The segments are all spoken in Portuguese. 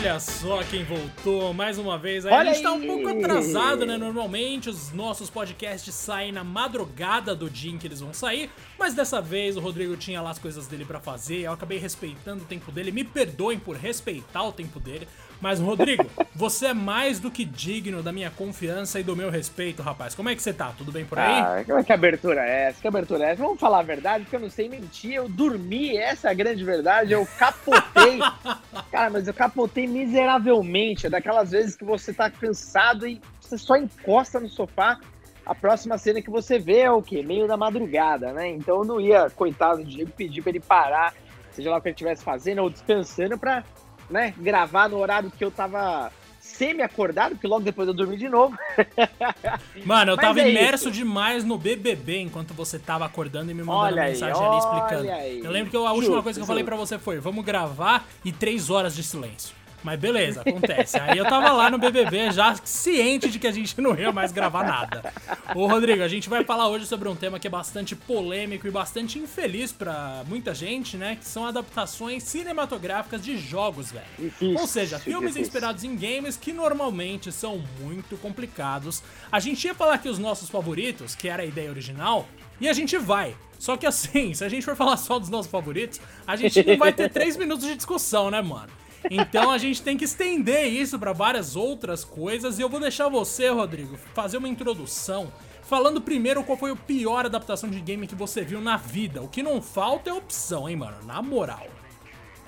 Olha só quem voltou mais uma vez. Aí, a gente tá um pouco atrasado, né? Normalmente os nossos podcasts saem na madrugada do dia em que eles vão sair, mas dessa vez o Rodrigo tinha lá as coisas dele para fazer. Eu acabei respeitando o tempo dele. Me perdoem por respeitar o tempo dele. Mas, Rodrigo, você é mais do que digno da minha confiança e do meu respeito, rapaz. Como é que você tá? Tudo bem por aí? Ah, é que abertura é essa? Que abertura é essa? Vamos falar a verdade, porque eu não sei mentir. Eu dormi, essa é a grande verdade. Eu capotei. Cara, mas eu capotei miseravelmente. É daquelas vezes que você tá cansado e você só encosta no sofá. A próxima cena que você vê é o quê? Meio da madrugada, né? Então eu não ia, coitado do Diego, pedir pra ele parar, seja lá o que ele estivesse fazendo, ou descansando, pra né, gravar no horário que eu tava semi-acordado, porque logo depois eu dormi de novo. Mano, eu Mas tava é imerso isso. demais no BBB enquanto você tava acordando e me mandando olha mensagem aí, ali explicando. Aí. Eu lembro que a última coisa que eu falei para você foi: vamos gravar e três horas de silêncio. Mas beleza, acontece. Aí eu tava lá no BBB já ciente de que a gente não ia mais gravar nada. Ô Rodrigo, a gente vai falar hoje sobre um tema que é bastante polêmico e bastante infeliz para muita gente, né? Que são adaptações cinematográficas de jogos, velho. Ou seja, filmes difícil. inspirados em games que normalmente são muito complicados. A gente ia falar aqui os nossos favoritos, que era a ideia original, e a gente vai. Só que assim, se a gente for falar só dos nossos favoritos, a gente não vai ter três minutos de discussão, né, mano? Então a gente tem que estender isso para várias outras coisas e eu vou deixar você, Rodrigo, fazer uma introdução falando primeiro qual foi a pior adaptação de game que você viu na vida. O que não falta é opção, hein, mano? Na moral.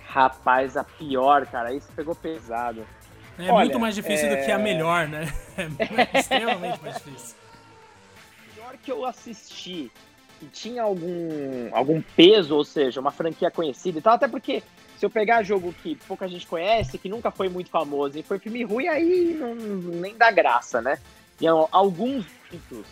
Rapaz, a pior, cara, isso pegou pesado. É Olha, muito mais difícil é... do que a é- melhor, né? É extremamente mais difícil. Pior que eu assisti e tinha algum, algum peso, ou seja, uma franquia conhecida e tal, até porque se eu pegar jogo que pouca gente conhece, que nunca foi muito famoso e foi filme ruim, aí não, nem dá graça, né? E alguns títulos.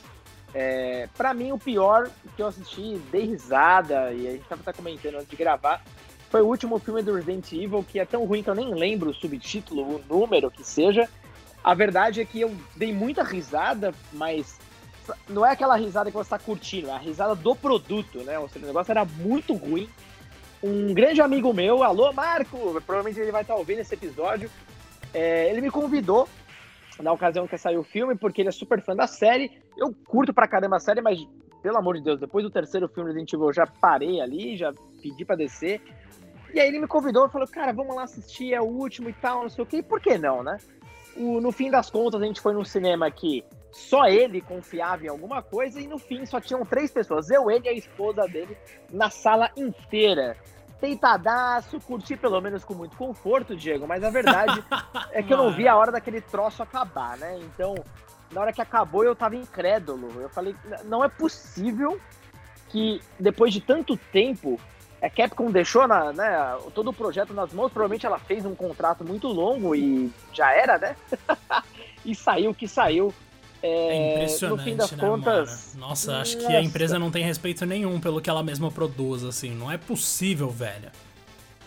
É, para mim, o pior que eu assisti, dei risada, e a gente tava até comentando antes de gravar, foi o último filme do Resident Evil, que é tão ruim que eu nem lembro o subtítulo, o número que seja. A verdade é que eu dei muita risada, mas não é aquela risada que você está curtindo, é a risada do produto, né? Ou seja, o negócio era muito ruim um grande amigo meu, alô Marco, provavelmente ele vai estar ouvindo esse episódio, é, ele me convidou na ocasião que saiu o filme, porque ele é super fã da série. Eu curto pra caramba a série, mas pelo amor de Deus, depois do terceiro filme Resident Evil eu já parei ali, já pedi pra descer. E aí ele me convidou e falou, cara, vamos lá assistir, é o último e tal, não sei o quê. E por que não, né? O, no fim das contas, a gente foi num cinema que só ele confiava em alguma coisa e no fim só tinham três pessoas, eu, ele e a esposa dele, na sala inteira. Deitadaço, curti pelo menos com muito conforto, Diego, mas a verdade é que eu não vi a hora daquele troço acabar, né? Então, na hora que acabou, eu tava incrédulo. Eu falei, não é possível que depois de tanto tempo a Capcom deixou na, né, todo o projeto nas mãos, provavelmente ela fez um contrato muito longo e já era, né? e saiu que saiu. É, é impressionante, no fim das né, contas. Mano? Nossa, acho que a empresa não tem respeito nenhum pelo que ela mesma produz, assim. Não é possível, velho.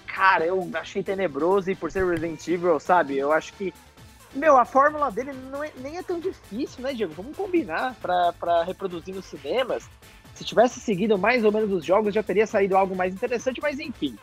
Cara, eu achei tenebroso e por ser Resident Evil, sabe? Eu acho que. Meu, a fórmula dele não é, nem é tão difícil, né, Diego? Vamos combinar pra, pra reproduzir nos cinemas. Se tivesse seguido mais ou menos os jogos, já teria saído algo mais interessante, mas enfim.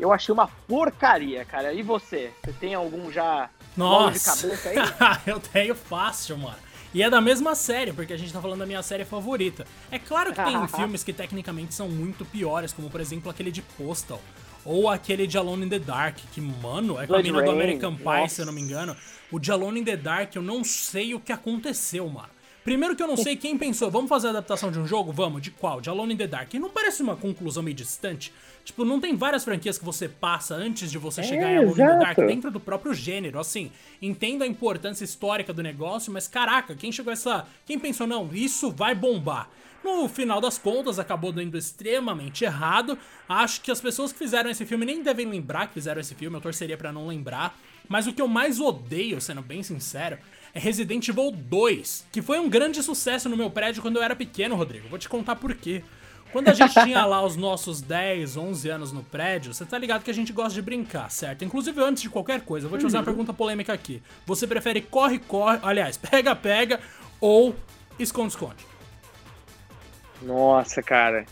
Eu achei uma porcaria, cara. E você? Você tem algum já Nossa. de cabeça aí? eu tenho fácil, mano. E é da mesma série, porque a gente tá falando da minha série favorita. É claro que tem filmes que tecnicamente são muito piores, como por exemplo aquele de Postal. Ou aquele de Alone in the Dark, que, mano, é com a mina do American Pie, Nossa. se eu não me engano. O de Alone in the Dark, eu não sei o que aconteceu, mano. Primeiro que eu não sei quem pensou, vamos fazer a adaptação de um jogo? Vamos, de qual? De Alone in the Dark. E não parece uma conclusão meio distante? Tipo, não tem várias franquias que você passa antes de você é, chegar em exato. the Dark dentro do próprio gênero. Assim, entendo a importância histórica do negócio, mas caraca, quem chegou a essa. Quem pensou, não, isso vai bombar? No final das contas, acabou dando extremamente errado. Acho que as pessoas que fizeram esse filme nem devem lembrar que fizeram esse filme, eu torceria para não lembrar. Mas o que eu mais odeio, sendo bem sincero, é Resident Evil 2, que foi um grande sucesso no meu prédio quando eu era pequeno, Rodrigo. Vou te contar por quê. Quando a gente tinha lá os nossos 10, 11 anos no prédio, você tá ligado que a gente gosta de brincar, certo? Inclusive, antes de qualquer coisa, eu vou te fazer uma pergunta polêmica aqui. Você prefere corre-corre, aliás, pega-pega ou esconde-esconde? Nossa, cara.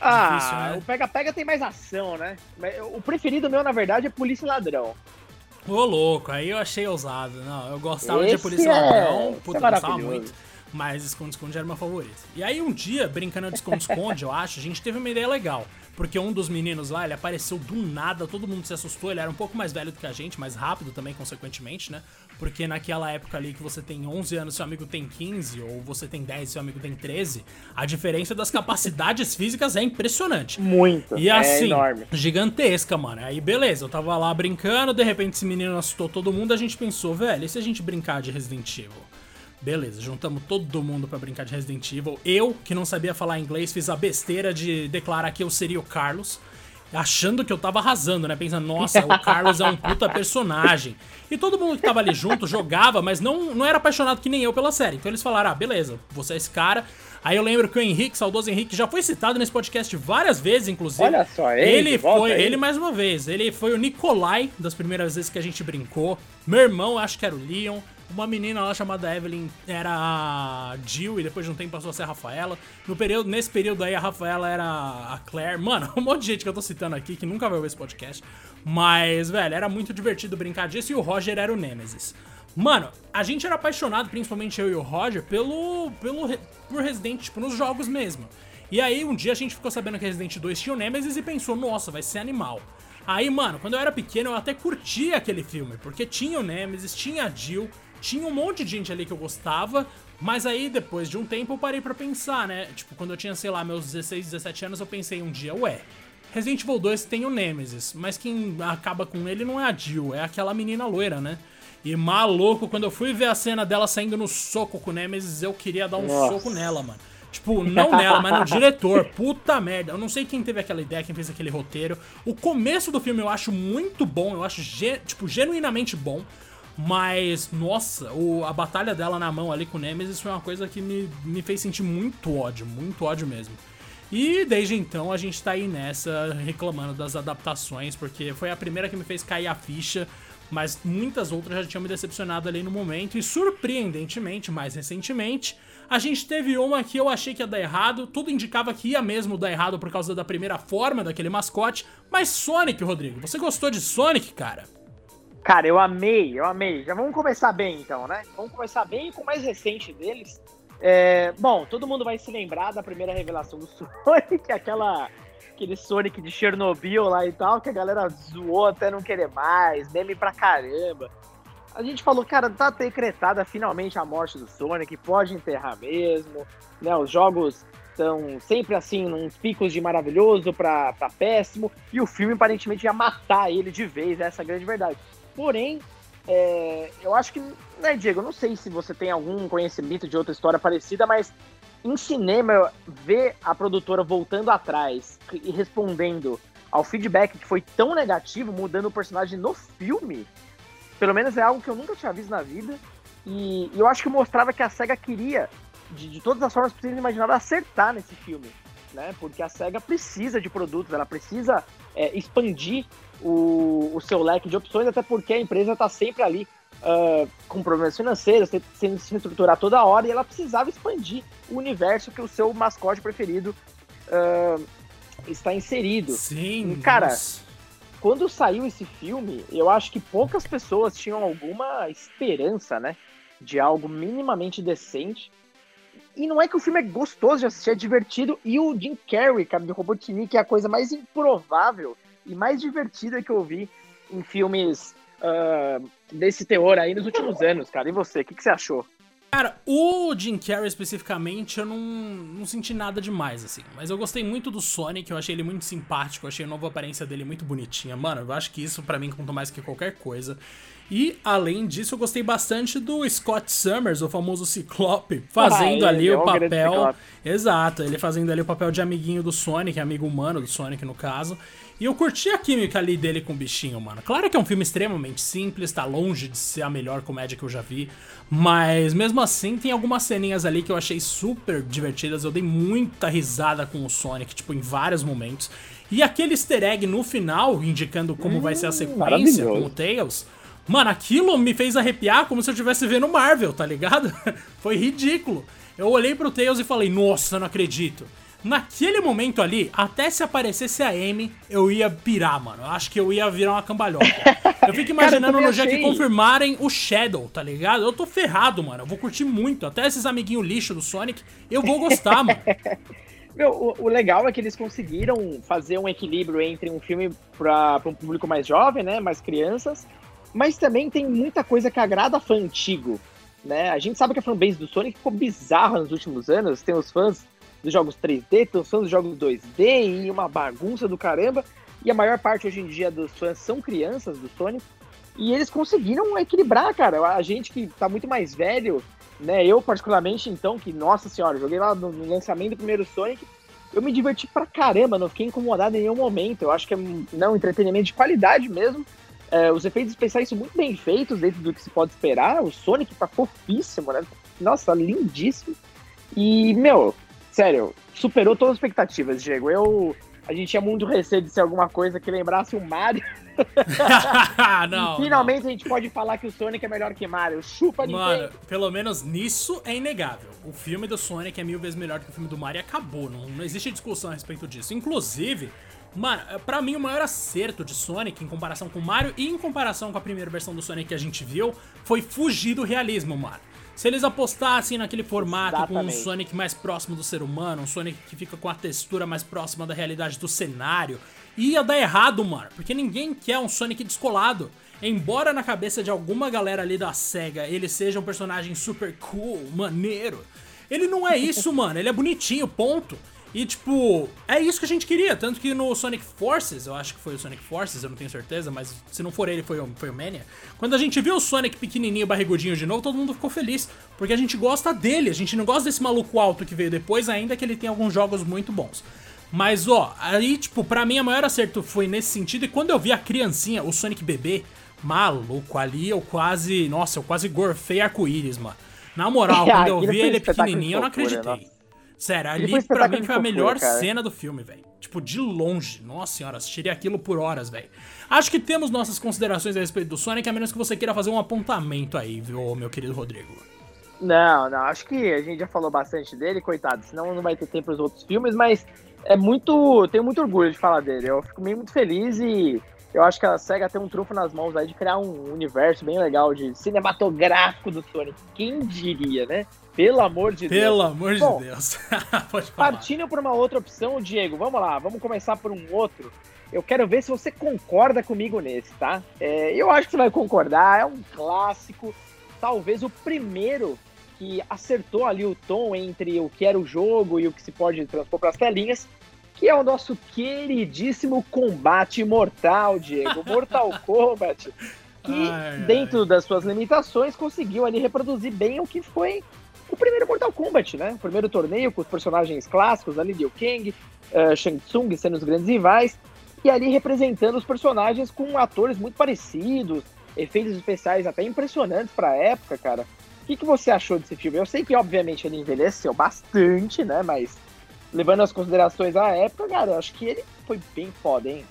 Ah, Difícil, né? o pega-pega tem mais ação, né? O preferido meu, na verdade, é polícia e ladrão. Ô, louco, aí eu achei ousado. Não, eu gostava Esse de Polícia é... Ladrão, puta, é eu gostava muito. Mas esconde-esconde era meu favorito. E aí um dia, brincando de esconde-esconde, eu acho, a gente teve uma ideia legal. Porque um dos meninos lá, ele apareceu do nada, todo mundo se assustou, ele era um pouco mais velho do que a gente, mais rápido também, consequentemente, né? Porque naquela época ali que você tem 11 anos, seu amigo tem 15, ou você tem 10, seu amigo tem 13, a diferença das capacidades físicas é impressionante. Muito. E é assim, enorme. gigantesca, mano. Aí beleza, eu tava lá brincando, de repente esse menino assustou todo mundo, a gente pensou, velho, e se a gente brincar de Resident Evil? Beleza, juntamos todo mundo para brincar de Resident Evil. Eu, que não sabia falar inglês, fiz a besteira de declarar que eu seria o Carlos achando que eu tava arrasando, né? Pensando, nossa, o Carlos é um puta personagem. E todo mundo que tava ali junto jogava, mas não, não era apaixonado que nem eu pela série. Então eles falaram, ah, beleza, você é esse cara. Aí eu lembro que o Henrique, saudoso Henrique, já foi citado nesse podcast várias vezes, inclusive. Olha só, ele, ele foi, ele mais uma vez, ele foi o Nikolai das primeiras vezes que a gente brincou. Meu irmão, acho que era o Leon. Uma menina lá chamada Evelyn era a Jill e depois de um tempo passou a ser a Rafaela. No período, nesse período aí a Rafaela era a Claire. Mano, um monte de gente que eu tô citando aqui que nunca vai ver esse podcast. Mas, velho, era muito divertido brincar disso e o Roger era o Nemesis. Mano, a gente era apaixonado, principalmente eu e o Roger, pelo, pelo por Resident, tipo, nos jogos mesmo. E aí um dia a gente ficou sabendo que Resident 2 tinha o Nemesis e pensou, nossa, vai ser animal. Aí, mano, quando eu era pequeno eu até curtia aquele filme, porque tinha o Nemesis, tinha a Jill, tinha um monte de gente ali que eu gostava, mas aí depois de um tempo eu parei para pensar, né? Tipo, quando eu tinha, sei lá, meus 16, 17 anos, eu pensei um dia, ué, Resident Evil 2 tem o Nemesis, mas quem acaba com ele não é a Jill, é aquela menina loira, né? E maluco, quando eu fui ver a cena dela saindo no soco com o Nemesis, eu queria dar um Nossa. soco nela, mano. Tipo, não nela, mas no diretor. Puta merda. Eu não sei quem teve aquela ideia, quem fez aquele roteiro. O começo do filme eu acho muito bom, eu acho, tipo, genuinamente bom. Mas, nossa, o, a batalha dela na mão ali com o Nemesis foi uma coisa que me, me fez sentir muito ódio, muito ódio mesmo. E desde então a gente tá aí nessa, reclamando das adaptações, porque foi a primeira que me fez cair a ficha, mas muitas outras já tinham me decepcionado ali no momento, e surpreendentemente, mais recentemente, a gente teve uma que eu achei que ia dar errado, tudo indicava que ia mesmo dar errado por causa da primeira forma daquele mascote, mas Sonic, Rodrigo, você gostou de Sonic, cara? Cara, eu amei, eu amei. Já vamos começar bem então, né? Vamos começar bem com o mais recente deles. É, bom, todo mundo vai se lembrar da primeira revelação do Sonic, aquela, aquele Sonic de Chernobyl lá e tal, que a galera zoou até não querer mais, meme pra caramba. A gente falou, cara, tá decretada finalmente a morte do Sonic, pode enterrar mesmo, né? Os jogos estão sempre assim, uns picos de maravilhoso pra, pra péssimo, e o filme aparentemente ia matar ele de vez, essa é a grande verdade. Porém, é, eu acho que, né, Diego, não sei se você tem algum conhecimento de outra história parecida, mas em cinema, ver a produtora voltando atrás e respondendo ao feedback que foi tão negativo, mudando o personagem no filme, pelo menos é algo que eu nunca tinha visto na vida. E, e eu acho que mostrava que a SEGA queria, de, de todas as formas possíveis imagináveis, acertar nesse filme. Né? Porque a SEGA precisa de produtos, ela precisa é, expandir o, o seu leque de opções, até porque a empresa está sempre ali uh, com problemas financeiros, tendo se estruturar toda hora, e ela precisava expandir o universo que o seu mascote preferido uh, está inserido. Sim. E, cara, nossa. quando saiu esse filme, eu acho que poucas pessoas tinham alguma esperança, né? De algo minimamente decente. E não é que o filme é gostoso de assistir, é divertido. E o Jim Carrey, cara, de Robotnik, é a coisa mais improvável e mais divertida que eu vi em filmes uh, desse teor aí nos últimos anos, cara. E você, o que, que você achou? Cara, o Jim Carrey especificamente, eu não, não senti nada demais, assim. Mas eu gostei muito do Sonic, eu achei ele muito simpático, eu achei a nova aparência dele muito bonitinha. Mano, eu acho que isso para mim conta mais que qualquer coisa. E, além disso, eu gostei bastante do Scott Summers, o famoso Ciclope, fazendo ah, ali é o papel. Exato, ele fazendo ali o papel de amiguinho do Sonic, amigo humano do Sonic no caso. E eu curti a química ali dele com o bichinho, mano. Claro que é um filme extremamente simples, tá longe de ser a melhor comédia que eu já vi. Mas mesmo assim, tem algumas ceninhas ali que eu achei super divertidas. Eu dei muita risada com o Sonic, tipo, em vários momentos. E aquele easter egg no final, indicando como hum, vai ser a hum, sequência com o Tails. Mano, aquilo me fez arrepiar como se eu estivesse vendo Marvel, tá ligado? Foi ridículo. Eu olhei pro Tails e falei, nossa, não acredito. Naquele momento ali, até se aparecesse a Amy, eu ia pirar, mano. Eu acho que eu ia virar uma cambalhota. Eu fico imaginando Cara, eu no dia que confirmarem o Shadow, tá ligado? Eu tô ferrado, mano. Eu vou curtir muito. Até esses amiguinhos lixo do Sonic, eu vou gostar, mano. Meu, o, o, legal é que eles conseguiram fazer um equilíbrio entre um filme para um público mais jovem, né? Mais crianças. Mas também tem muita coisa que agrada fã antigo. Né? A gente sabe que a fanbase do Sonic ficou bizarra nos últimos anos. Tem os fãs dos jogos 3D, tem os fãs dos jogos 2D e uma bagunça do caramba. E a maior parte hoje em dia dos fãs são crianças do Sonic. E eles conseguiram equilibrar, cara. A gente que tá muito mais velho, né? Eu, particularmente, então, que, nossa senhora, joguei lá no, lançamento do primeiro Sonic. Eu me diverti pra caramba, não fiquei incomodado em nenhum momento. Eu acho que é não, entretenimento de qualidade mesmo. É, os efeitos especiais são muito bem feitos dentro do que se pode esperar. O Sonic tá fofíssimo, né? Nossa, lindíssimo. E, meu, sério, superou todas as expectativas, Diego. Eu. A gente tinha muito receio de ser alguma coisa que lembrasse o Mario. não, finalmente não. a gente pode falar que o Sonic é melhor que Mario. Chupa Mano, Nintendo. pelo menos nisso é inegável. O filme do Sonic é mil vezes melhor que o filme do Mario e acabou. Não, não existe discussão a respeito disso. Inclusive, Mano, pra mim o maior acerto de Sonic em comparação com Mario e em comparação com a primeira versão do Sonic que a gente viu foi fugir do realismo, mano. Se eles apostassem naquele formato Exatamente. com um Sonic mais próximo do ser humano, um Sonic que fica com a textura mais próxima da realidade do cenário, ia dar errado, mano. Porque ninguém quer um Sonic descolado. Embora na cabeça de alguma galera ali da SEGA ele seja um personagem super cool, maneiro, ele não é isso, mano. Ele é bonitinho, ponto. E, tipo, é isso que a gente queria. Tanto que no Sonic Forces, eu acho que foi o Sonic Forces, eu não tenho certeza, mas se não for ele, foi o, foi o Mania. Quando a gente viu o Sonic pequenininho, barrigudinho de novo, todo mundo ficou feliz. Porque a gente gosta dele, a gente não gosta desse maluco alto que veio depois, ainda que ele tem alguns jogos muito bons. Mas, ó, aí, tipo, pra mim, a maior acerto foi nesse sentido. E quando eu vi a criancinha, o Sonic bebê, maluco, ali eu quase. Nossa, eu quase gorfei arco-íris, mano. Na moral, quando eu vi ele pequenininho, eu não acreditei. Sério, ali pra mim foi a melhor fofura, cena do filme, velho. Tipo, de longe. Nossa senhora, assistiria aquilo por horas, velho. Acho que temos nossas considerações a respeito do Sonic, a menos que você queira fazer um apontamento aí, viu, meu querido Rodrigo. Não, não, acho que a gente já falou bastante dele, coitado, senão não vai ter tempo para os outros filmes, mas é muito. Tenho muito orgulho de falar dele. Eu fico meio muito feliz e eu acho que a SEGA tem um trunfo nas mãos aí de criar um universo bem legal de cinematográfico do Sonic. Quem diria, né? Pelo amor de Deus. Pelo amor Bom, de Deus. Partindo por uma outra opção, Diego, vamos lá, vamos começar por um outro. Eu quero ver se você concorda comigo nesse, tá? É, eu acho que você vai concordar, é um clássico, talvez o primeiro que acertou ali o tom entre o que era o jogo e o que se pode transpor para as telinhas, que é o nosso queridíssimo combate mortal, Diego. Mortal Kombat. Que, ai, dentro ai. das suas limitações, conseguiu ali reproduzir bem o que foi o primeiro Mortal Kombat, né? O primeiro torneio com os personagens clássicos ali, Liu Kang, uh, Shang Tsung sendo os grandes rivais, e ali representando os personagens com atores muito parecidos, efeitos especiais até impressionantes para a época, cara. O que, que você achou desse filme? Eu sei que, obviamente, ele envelheceu bastante, né? Mas levando as considerações à época, cara, eu acho que ele foi bem foda, hein?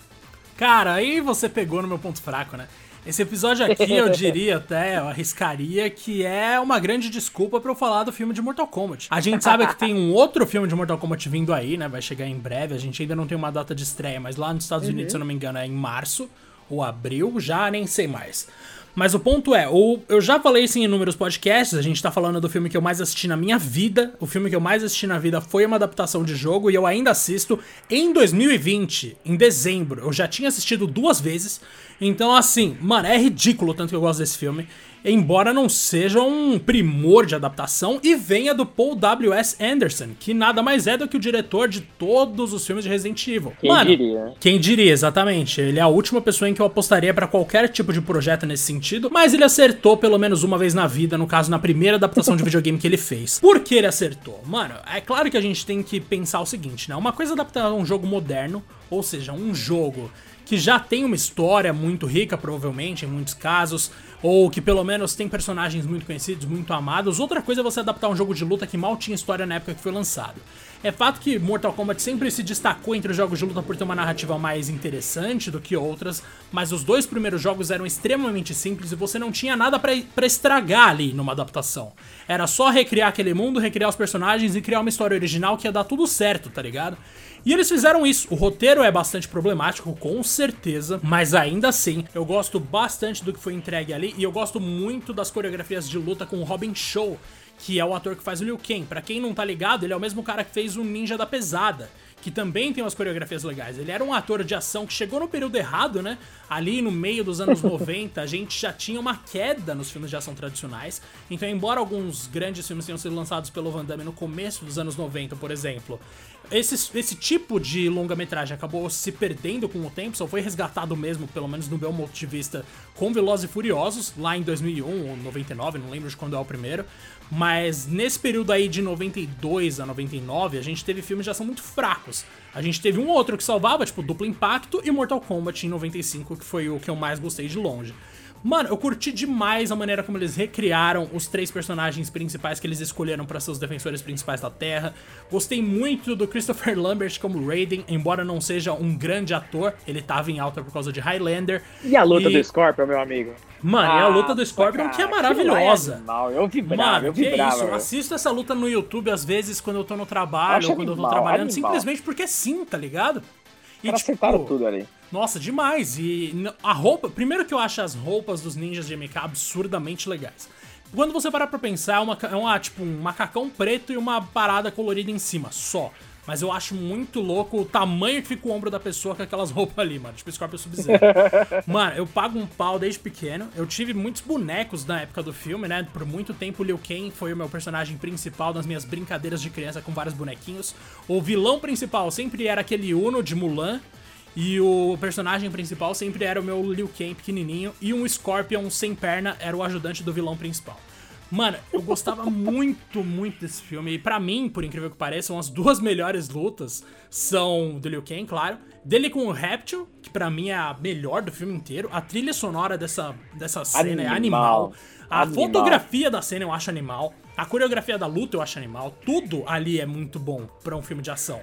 Cara, aí você pegou no meu ponto fraco, né? Esse episódio aqui, eu diria até, eu arriscaria que é uma grande desculpa para eu falar do filme de Mortal Kombat. A gente sabe que tem um outro filme de Mortal Kombat vindo aí, né? Vai chegar em breve. A gente ainda não tem uma data de estreia, mas lá nos Estados uhum. Unidos, se eu não me engano, é em março ou abril, já nem sei mais. Mas o ponto é, eu já falei isso em inúmeros podcasts, a gente tá falando do filme que eu mais assisti na minha vida. O filme que eu mais assisti na vida foi uma adaptação de jogo e eu ainda assisto em 2020, em dezembro. Eu já tinha assistido duas vezes. Então, assim, mano, é ridículo tanto que eu gosto desse filme embora não seja um primor de adaptação e venha do Paul W.S. Anderson, que nada mais é do que o diretor de todos os filmes de Resident Evil. Quem Mano, diria? Quem diria, exatamente. Ele é a última pessoa em que eu apostaria para qualquer tipo de projeto nesse sentido, mas ele acertou pelo menos uma vez na vida, no caso, na primeira adaptação de videogame que ele fez. Por que ele acertou? Mano, é claro que a gente tem que pensar o seguinte, né? Uma coisa é adaptar um jogo moderno, ou seja, um jogo que já tem uma história muito rica, provavelmente, em muitos casos, ou que pelo menos tem personagens muito conhecidos, muito amados. Outra coisa é você adaptar um jogo de luta que mal tinha história na época que foi lançado. É fato que Mortal Kombat sempre se destacou entre os jogos de luta por ter uma narrativa mais interessante do que outras, mas os dois primeiros jogos eram extremamente simples e você não tinha nada para estragar ali numa adaptação. Era só recriar aquele mundo, recriar os personagens e criar uma história original que ia dar tudo certo, tá ligado? E eles fizeram isso. O roteiro é bastante problemático, com certeza, mas ainda assim, eu gosto bastante do que foi entregue ali e eu gosto muito das coreografias de luta com o Robin Show, que é o ator que faz o Liu Kang. Pra quem não tá ligado, ele é o mesmo cara que fez o Ninja da Pesada que também tem umas coreografias legais. Ele era um ator de ação que chegou no período errado, né? Ali no meio dos anos 90, a gente já tinha uma queda nos filmes de ação tradicionais. Então, embora alguns grandes filmes tenham sido lançados pelo Van Damme no começo dos anos 90, por exemplo, esse, esse tipo de longa-metragem acabou se perdendo com o tempo, só foi resgatado mesmo, pelo menos no meu ponto de vista, com Velozes e Furiosos, lá em 2001 ou 99, não lembro de quando é o primeiro. Mas nesse período aí de 92 a 99, a gente teve filmes de ação muito fracos. A gente teve um outro que salvava, tipo Duplo Impacto e Mortal Kombat em 95, que foi o que eu mais gostei de longe. Mano, eu curti demais a maneira como eles recriaram os três personagens principais que eles escolheram para ser os defensores principais da Terra. Gostei muito do Christopher Lambert como Raiden, embora não seja um grande ator, ele tava em alta por causa de Highlander. E a luta e... do Scorpion, meu amigo? Mano, ah, e a luta do Scorpion que é maravilhosa. Animal. Eu vibrava, Mano, eu vibrava. Que isso? Eu assisto essa luta no YouTube às vezes quando eu tô no trabalho ou quando animal, eu tô trabalhando, animal. simplesmente porque sim, tá ligado? E, tipo, acertaram tudo ali. Nossa, demais. E a roupa. Primeiro que eu acho as roupas dos ninjas de MK absurdamente legais. Quando você parar pra pensar, é, uma, é uma, tipo, um macacão preto e uma parada colorida em cima, só. Mas eu acho muito louco o tamanho que fica o ombro da pessoa com aquelas roupas ali, mano. Tipo Scorpion Sub-Zero. mano, eu pago um pau desde pequeno. Eu tive muitos bonecos na época do filme, né? Por muito tempo, o Liu Kang foi o meu personagem principal nas minhas brincadeiras de criança com vários bonequinhos. O vilão principal sempre era aquele Uno de Mulan. E o personagem principal sempre era o meu Liu Kang pequenininho. E um Scorpion sem perna era o ajudante do vilão principal. Mano, eu gostava muito, muito desse filme. E pra mim, por incrível que pareça, as duas melhores lutas são do Liu Kang, claro. Dele com o Reptil, que pra mim é a melhor do filme inteiro. A trilha sonora dessa, dessa cena animal. é animal. A animal. fotografia da cena eu acho animal. A coreografia da luta eu acho animal. Tudo ali é muito bom pra um filme de ação.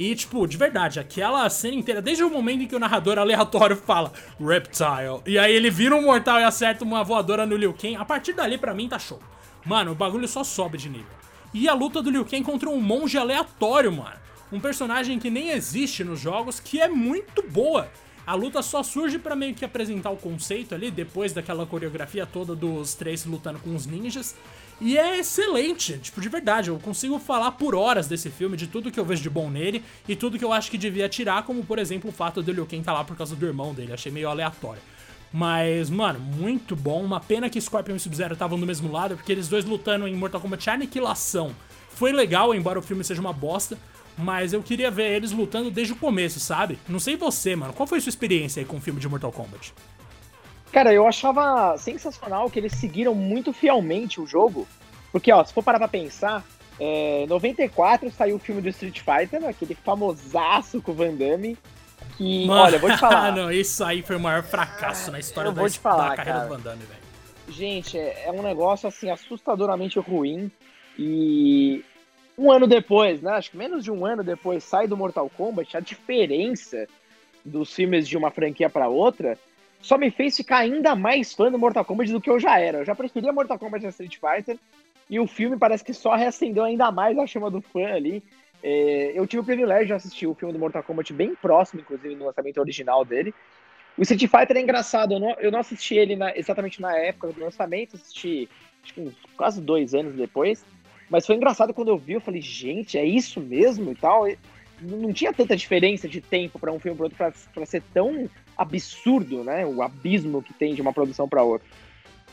E, tipo, de verdade, aquela cena inteira, desde o momento em que o narrador aleatório fala Reptile, e aí ele vira um mortal e acerta uma voadora no Liu Kang, a partir dali, pra mim, tá show. Mano, o bagulho só sobe de nível. E a luta do Liu Kang contra um monge aleatório, mano. Um personagem que nem existe nos jogos, que é muito boa. A luta só surge para meio que apresentar o conceito ali, depois daquela coreografia toda dos três lutando com os ninjas. E é excelente, tipo, de verdade, eu consigo falar por horas desse filme, de tudo que eu vejo de bom nele e tudo que eu acho que devia tirar, como por exemplo o fato do Liu Kang tá lá por causa do irmão dele, achei meio aleatório. Mas, mano, muito bom. Uma pena que Scorpion e Sub-Zero estavam do mesmo lado, porque eles dois lutando em Mortal Kombat Aniquilação foi legal, embora o filme seja uma bosta. Mas eu queria ver eles lutando desde o começo, sabe? Não sei você, mano. Qual foi a sua experiência aí com o filme de Mortal Kombat? Cara, eu achava sensacional que eles seguiram muito fielmente o jogo. Porque, ó, se for parar pra pensar, é, 94 saiu o filme do Street Fighter, aquele famosaço com o Van Damme. Que, Mano, olha, vou te falar. não, isso aí foi o maior fracasso na história da, falar, da, carreira cara. do Van Damme, velho. Gente, é, é um negócio, assim, assustadoramente ruim. E um ano depois, né? Acho que menos de um ano depois sai do Mortal Kombat, a diferença dos filmes de uma franquia para outra só me fez ficar ainda mais fã do Mortal Kombat do que eu já era. Eu já preferia Mortal Kombat a Street Fighter, e o filme parece que só reacendeu ainda mais a chama do fã ali. É, eu tive o privilégio de assistir o filme do Mortal Kombat bem próximo, inclusive, no lançamento original dele. O Street Fighter é engraçado, eu não, eu não assisti ele na, exatamente na época do lançamento, assisti acho que uns, quase dois anos depois. Mas foi engraçado quando eu vi, eu falei, gente, é isso mesmo e tal. E não tinha tanta diferença de tempo para um filme para outro para ser tão absurdo, né? O abismo que tem de uma produção para outra.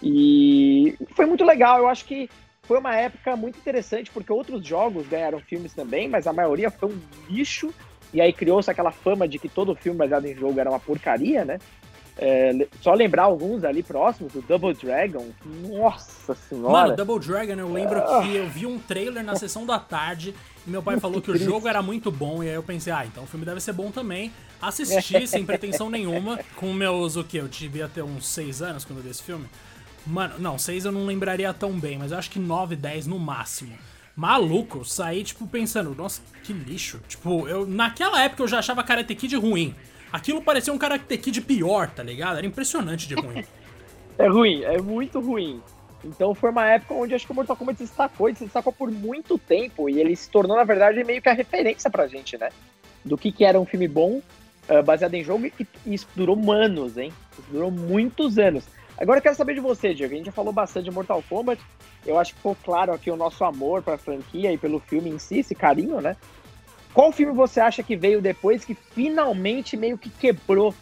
E foi muito legal. Eu acho que foi uma época muito interessante porque outros jogos ganharam filmes também, mas a maioria foi um lixo. E aí criou-se aquela fama de que todo filme baseado em jogo era uma porcaria, né? É, só lembrar alguns ali próximos, o Double Dragon. Nossa senhora! Mano, Double Dragon, eu lembro ah. que eu vi um trailer na sessão da tarde e meu pai falou que o jogo era muito bom. E aí eu pensei, ah, então o filme deve ser bom também. Assisti sem pretensão nenhuma, com meus, o que? Eu devia ter uns 6 anos quando eu vi esse filme. Mano, não, 6 eu não lembraria tão bem, mas eu acho que 9, 10 no máximo. Maluco, saí, tipo, pensando, nossa, que lixo. Tipo, eu, naquela época eu já achava Karate Kid ruim. Aquilo parecia um Karate Kid pior, tá ligado? Era impressionante de ruim. é ruim, é muito ruim. Então foi uma época onde acho que o Mortal Kombat se destacou, e se destacou por muito tempo, e ele se tornou, na verdade, meio que a referência pra gente, né? Do que, que era um filme bom, uh, baseado em jogo, e, e isso durou anos, hein? Isso durou muitos anos. Agora eu quero saber de você, Diego. A gente já falou bastante de Mortal Kombat. Eu acho que ficou claro aqui o nosso amor pra franquia e pelo filme em si, esse carinho, né? Qual filme você acha que veio depois que finalmente meio que quebrou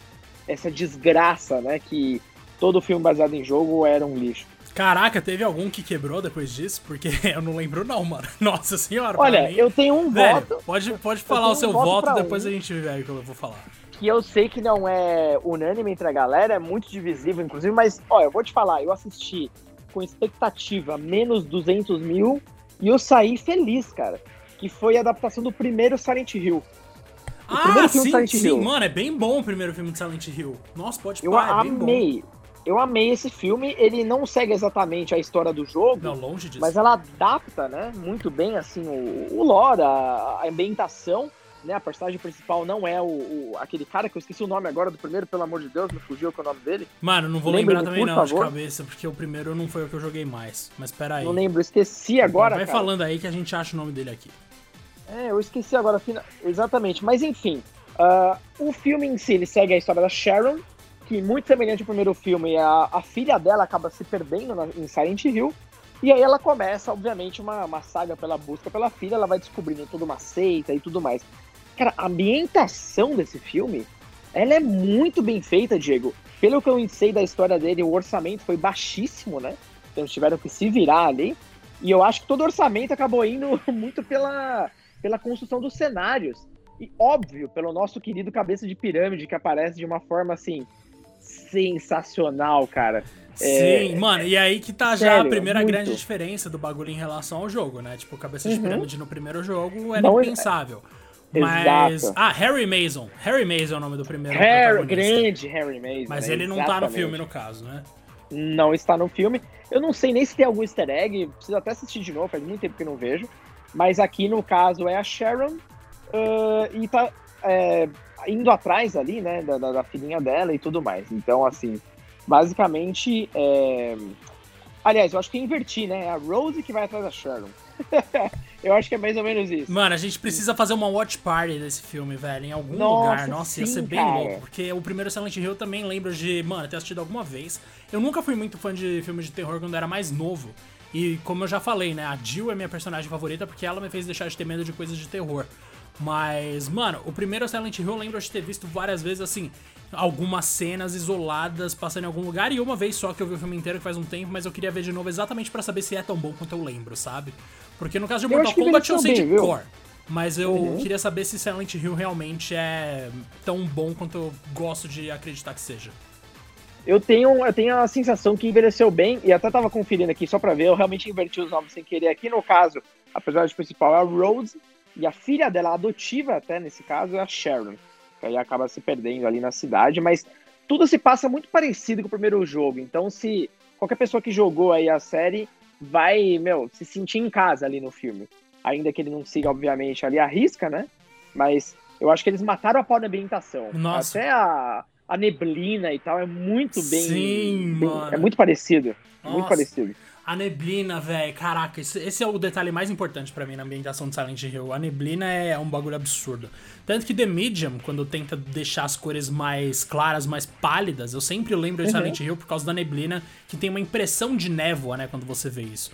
essa desgraça, né? Que todo filme baseado em jogo era um lixo. Caraca, teve algum que quebrou depois disso? Porque eu não lembro não, mano. Nossa senhora. Olha, eu tenho um Velho, voto. Pode, pode falar o seu um voto, voto depois um. a gente vê que eu vou falar. Que eu sei que não é unânime entre a galera, é muito divisível, inclusive, mas, olha, eu vou te falar, eu assisti com expectativa menos 200 mil e eu saí feliz, cara que foi a adaptação do primeiro Silent Hill. O ah, sim, sim, Hill. mano, é bem bom o primeiro filme de Silent Hill. Nossa, pode Eu pá, é amei. Eu amei esse filme. Ele não segue exatamente a história do jogo. Não, longe disso. Mas ela adapta, né, muito bem, assim, o, o lore, a, a ambientação. Né, a personagem principal não é o, o, aquele cara que eu esqueci o nome agora do primeiro, pelo amor de Deus, me fugiu com o nome dele. Mano, não vou lembrar também não, favor. de cabeça, porque o primeiro não foi o que eu joguei mais. Mas pera aí. Não lembro, esqueci agora. Vai cara. falando aí que a gente acha o nome dele aqui. É, eu esqueci agora, exatamente. Mas enfim, uh, o filme em si, ele segue a história da Sharon, que muito semelhante ao primeiro filme, a, a filha dela acaba se perdendo na, em Silent Hill, e aí ela começa, obviamente, uma, uma saga pela busca pela filha, ela vai descobrindo toda uma seita e tudo mais. Cara, a ambientação desse filme, ela é muito bem feita, Diego. Pelo que eu sei da história dele, o orçamento foi baixíssimo, né? Então tiveram que se virar ali. E eu acho que todo orçamento acabou indo muito pela, pela construção dos cenários. E, óbvio, pelo nosso querido cabeça de pirâmide, que aparece de uma forma assim. sensacional, cara. Sim, é, mano, e aí que tá sério, já a primeira muito. grande diferença do bagulho em relação ao jogo, né? Tipo, cabeça de uhum. pirâmide no primeiro jogo era Não, é- impensável. É... Mas. Exato. Ah, Harry Mason. Harry Mason é o nome do primeiro. Harry, grande Harry Mason. Mas ele não exatamente. tá no filme, no caso, né? Não está no filme. Eu não sei nem se tem algum easter egg. Preciso até assistir de novo, faz muito tempo que não vejo. Mas aqui no caso é a Sharon uh, e tá é, indo atrás ali, né, da, da, filhinha dela e tudo mais. Então, assim, basicamente. É... Aliás, eu acho que inverti, né? É a Rose que vai atrás da Sharon. eu acho que é mais ou menos isso. Mano, a gente precisa fazer uma watch party desse filme, velho, em algum Nossa, lugar. Nossa, sim, ia ser bem cara. louco. Porque o primeiro Silent Hill eu também lembro de, mano, ter assistido alguma vez. Eu nunca fui muito fã de filmes de terror quando era mais novo. E como eu já falei, né, a Jill é minha personagem favorita porque ela me fez deixar de ter medo de coisas de terror. Mas, mano, o primeiro Silent Hill eu lembro de ter visto várias vezes, assim, algumas cenas isoladas passando em algum lugar. E uma vez só que eu vi o filme inteiro, que faz um tempo, mas eu queria ver de novo exatamente para saber se é tão bom quanto eu lembro, sabe? Porque no caso de Mortal Kombat eu sei de viu? cor. Mas eu uhum. queria saber se Silent Hill realmente é tão bom quanto eu gosto de acreditar que seja eu tenho, eu tenho a sensação que envelheceu bem, e até tava conferindo aqui só pra ver, eu realmente inverti os nomes sem querer. Aqui no caso, a personagem principal é a Rose, e a filha dela, adotiva até nesse caso, é a Sharon, que aí acaba se perdendo ali na cidade, mas tudo se passa muito parecido com o primeiro jogo, então se qualquer pessoa que jogou aí a série vai, meu, se sentir em casa ali no filme. Ainda que ele não siga, obviamente, ali a risca, né? Mas eu acho que eles mataram a pau na ambientação. Nossa. Até a, a neblina e tal é muito bem. Sim, bem, mano. É muito parecido. Nossa, muito parecido. A neblina, velho, caraca, esse, é o detalhe mais importante para mim na ambientação de Silent Hill. A neblina é um bagulho absurdo. Tanto que The Medium, quando tenta deixar as cores mais claras, mais pálidas, eu sempre lembro de uhum. Silent Hill por causa da neblina, que tem uma impressão de névoa, né, quando você vê isso.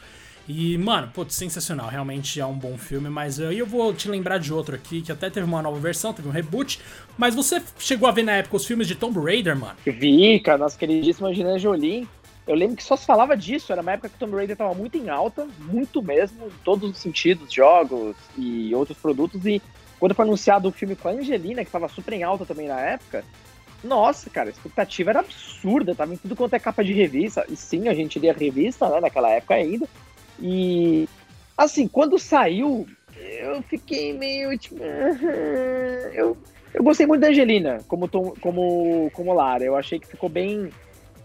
E, mano, putz, sensacional. Realmente é um bom filme, mas aí eu vou te lembrar de outro aqui, que até teve uma nova versão, teve um reboot. Mas você chegou a ver na época os filmes de Tomb Raider, mano? Vi, cara, nossa queridíssima Angelina Jolie. Eu lembro que só se falava disso, era uma época que Tomb Raider tava muito em alta, muito mesmo, em todos os sentidos, jogos e outros produtos. E quando foi anunciado o filme com a Angelina, que tava super em alta também na época, nossa, cara, a expectativa era absurda, tava em tudo quanto é capa de revista. E sim, a gente lia revista, né, naquela época ainda. E assim, quando saiu, eu fiquei meio tipo. Eu, eu gostei muito da Angelina como, Tom, como, como Lara. Eu achei que ficou bem.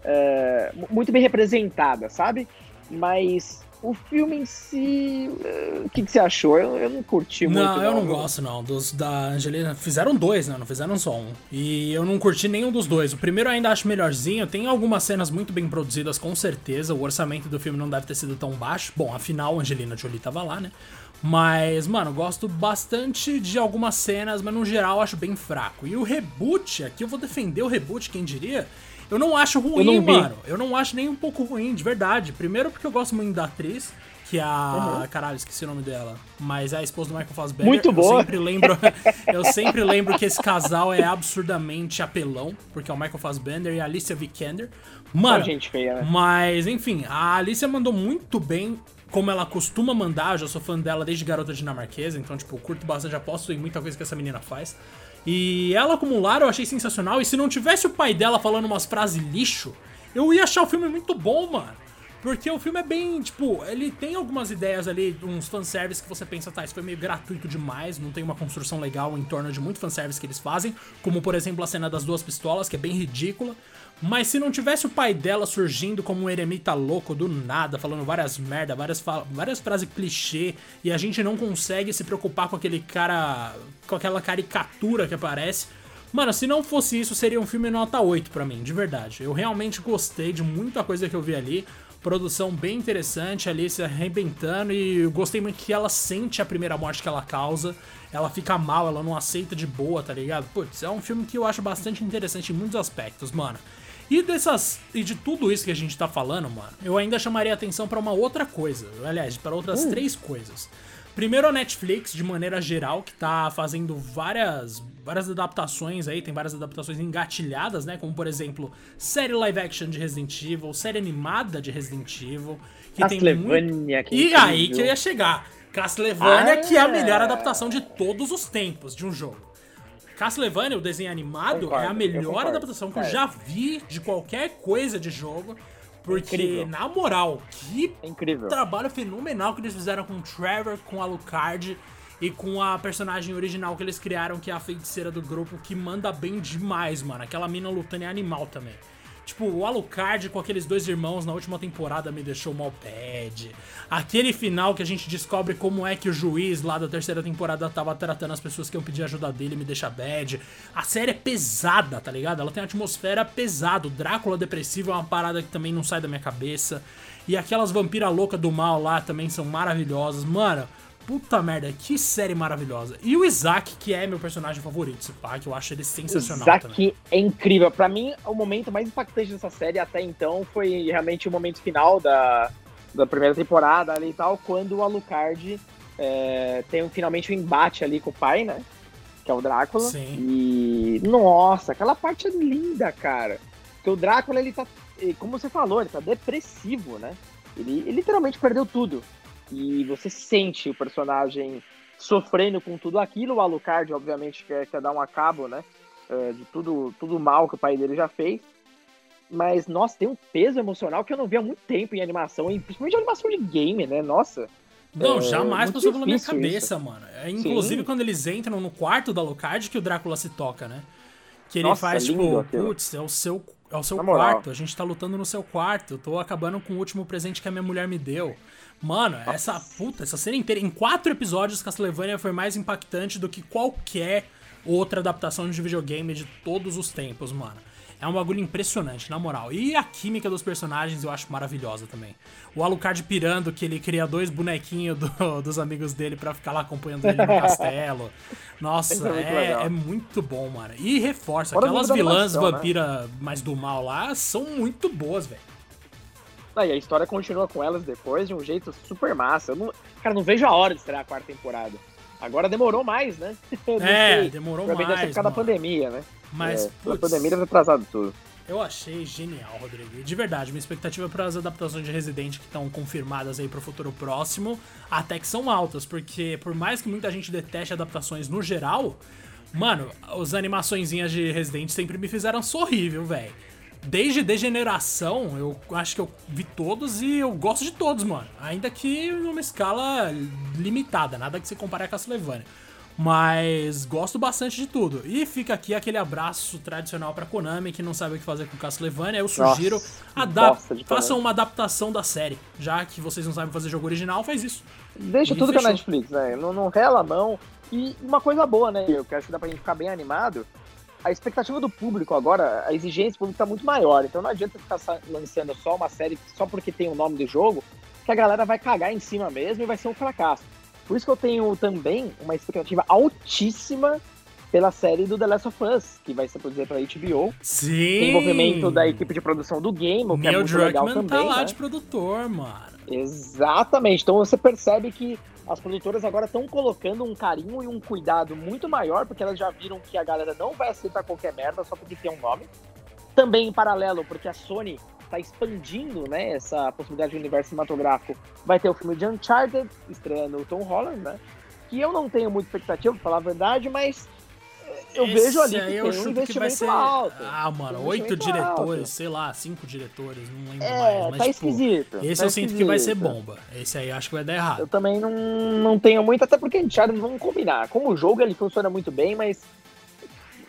É, muito bem representada, sabe? Mas o filme em si, eh, o que, que você achou? Eu, eu não curti muito. Não, eu não gosto, não. Dos da Angelina. Fizeram dois, né? Não fizeram só um. E eu não curti nenhum dos dois. O primeiro eu ainda acho melhorzinho. Tem algumas cenas muito bem produzidas, com certeza. O orçamento do filme não deve ter sido tão baixo. Bom, afinal, a Angelina Jolie tava lá, né? Mas, mano, gosto bastante de algumas cenas, mas no geral acho bem fraco. E o reboot, aqui eu vou defender o reboot, quem diria? Eu não acho ruim, eu não mano. Eu não acho nem um pouco ruim, de verdade. Primeiro porque eu gosto muito da atriz, que é a. Uhum. Caralho, esqueci o nome dela. Mas é a esposa do Michael Fassbender. Muito boa. Eu sempre lembro, eu sempre lembro que esse casal é absurdamente apelão, porque é o Michael Fassbender e a Alicia Vikander. Mano, gente feia, né? mas enfim, a Alicia mandou muito bem como ela costuma mandar, eu já sou fã dela desde garota dinamarquesa, então, tipo, curto bastante, aposto em muita coisa que essa menina faz. E ela, como Lara, eu achei sensacional. E se não tivesse o pai dela falando umas frases lixo, eu ia achar o filme muito bom, mano. Porque o filme é bem, tipo, ele tem algumas ideias ali, uns fanservice que você pensa, tá, isso foi meio gratuito demais, não tem uma construção legal em torno de muito fanservice que eles fazem, como por exemplo a cena das duas pistolas, que é bem ridícula. Mas se não tivesse o pai dela surgindo como um eremita louco do nada, falando várias merda, várias, várias frases clichê, e a gente não consegue se preocupar com aquele cara. com aquela caricatura que aparece. Mano, se não fosse isso, seria um filme nota 8 para mim, de verdade. Eu realmente gostei de muita coisa que eu vi ali. Produção bem interessante, ali se arrebentando, e eu gostei muito que ela sente a primeira morte que ela causa. Ela fica mal, ela não aceita de boa, tá ligado? Putz, é um filme que eu acho bastante interessante em muitos aspectos, mano. E dessas e de tudo isso que a gente tá falando, mano, eu ainda chamaria atenção para uma outra coisa. Aliás, para outras uh. três coisas. Primeiro a Netflix, de maneira geral, que tá fazendo várias várias adaptações aí, tem várias adaptações engatilhadas, né? Como por exemplo, série live action de Resident Evil, série animada de Resident Evil, que Castlevania, tem muito... E aí que eu ia chegar. Castlevania, ah, que é a melhor adaptação de todos os tempos de um jogo. Castlevania, o desenho animado, concordo, é a melhor adaptação que eu já vi de qualquer coisa de jogo. Porque, Incrível. na moral, que Incrível. trabalho fenomenal que eles fizeram com o Trevor, com a Alucard e com a personagem original que eles criaram, que é a feiticeira do grupo, que manda bem demais, mano. Aquela mina lutando é animal também. Tipo, o Alucard com aqueles dois irmãos na última temporada me deixou mal pad. Aquele final que a gente descobre como é que o juiz lá da terceira temporada tava tratando as pessoas que iam pedir ajuda dele me deixa bad. A série é pesada, tá ligado? Ela tem uma atmosfera pesada. O Drácula depressivo é uma parada que também não sai da minha cabeça. E aquelas vampiras loucas do mal lá também são maravilhosas. Mano, Puta merda, que série maravilhosa. E o Isaac, que é meu personagem favorito, esse pá, que eu acho ele sensacional. Isaac também. é incrível. Para mim, o momento mais impactante dessa série até então foi realmente o momento final da, da primeira temporada ali e tal, quando o Alucard é, tem um, finalmente um embate ali com o pai, né? Que é o Drácula. Sim. E. Nossa, aquela parte é linda, cara. Porque o Drácula, ele tá. Como você falou, ele tá depressivo, né? Ele, ele literalmente perdeu tudo e você sente o personagem sofrendo com tudo aquilo. O Alucard, obviamente, quer, quer dar um acabo, né? É, de tudo, tudo mal que o pai dele já fez. Mas, nossa, tem um peso emocional que eu não vi há muito tempo em animação, principalmente animação de game, né? Nossa. Não, é, jamais passou pela minha cabeça, isso. mano. É, inclusive, Sim. quando eles entram no quarto do Alucard, que o Drácula se toca, né? Que ele nossa, faz, tipo, putz, é o seu, é o seu quarto, a gente tá lutando no seu quarto, eu tô acabando com o último presente que a minha mulher me deu. Mano, essa puta, essa cena inteira, em quatro episódios, Castlevania foi mais impactante do que qualquer outra adaptação de videogame de todos os tempos, mano. É um bagulho impressionante, na moral. E a química dos personagens eu acho maravilhosa também. O Alucard pirando, que ele cria dois bonequinhos do, dos amigos dele para ficar lá acompanhando ele no castelo. Nossa, é, muito, é, é muito bom, mano. E reforça, Fora aquelas vilãs né? vampira mais do mal lá são muito boas, velho. Ah, e a história continua com elas depois de um jeito super massa. Eu não, cara, não vejo a hora de estrear a quarta temporada. Agora demorou mais, né? é, sei. demorou mais. Deve ser por causa da pandemia, né? Mas, é, putz, a pandemia deve ter atrasado tudo. Eu achei genial, Rodrigo. De verdade, minha expectativa para as adaptações de Resident que estão confirmadas aí para o futuro próximo, até que são altas, porque por mais que muita gente deteste adaptações no geral, mano, as animaçõezinhas de Resident sempre me fizeram sorrir, viu, velho? Desde Degeneração, eu acho que eu vi todos e eu gosto de todos, mano. Ainda que numa escala limitada, nada que se compare a Castlevania. Mas gosto bastante de tudo. E fica aqui aquele abraço tradicional pra Konami, que não sabe o que fazer com Castlevania. Eu sugiro, façam uma adaptação da série. Já que vocês não sabem fazer jogo original, faz isso. Deixa e tudo fechou. com a Netflix, né? Não, não rela a mão. E uma coisa boa, né? Eu acho que dá pra gente ficar bem animado. A expectativa do público agora, a exigência do público tá muito maior. Então não adianta ficar lançando só uma série só porque tem o nome do jogo, que a galera vai cagar em cima mesmo e vai ser um fracasso. Por isso que eu tenho também uma expectativa altíssima pela série do The Last of Us, que vai ser produzida pela HBO. Sim! Tem envolvimento da equipe de produção do game, o que é Neil é muito Druckmann legal também. tá lá né? de produtor, mano. Exatamente. Então você percebe que as produtoras agora estão colocando um carinho e um cuidado muito maior, porque elas já viram que a galera não vai aceitar qualquer merda só porque tem um nome. Também em paralelo, porque a Sony está expandindo né, essa possibilidade de universo cinematográfico. Vai ter o filme de Uncharted, estreando o Tom Holland, né? Que eu não tenho muita expectativa, pra falar a verdade, mas eu Esse vejo ali que tem um investimento que vai ser... alto. Ah, mano, oito diretores, alto. sei lá, cinco diretores, não lembro é, mais. Mas, tá tipo, esquisito. Esse tá eu sinto que vai ser bomba. Esse aí acho que vai dar errado. Eu também não, não tenho muito, até porque Uncharted, vamos combinar. Como o jogo ele funciona muito bem, mas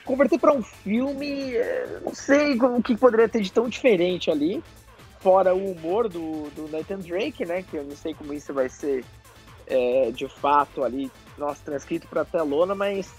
converter para um filme, é, não sei o que poderia ter de tão diferente ali. Fora o humor do, do Nathan Drake, né? Que eu não sei como isso vai ser é, de fato ali, nossa, transcrito para telona, mas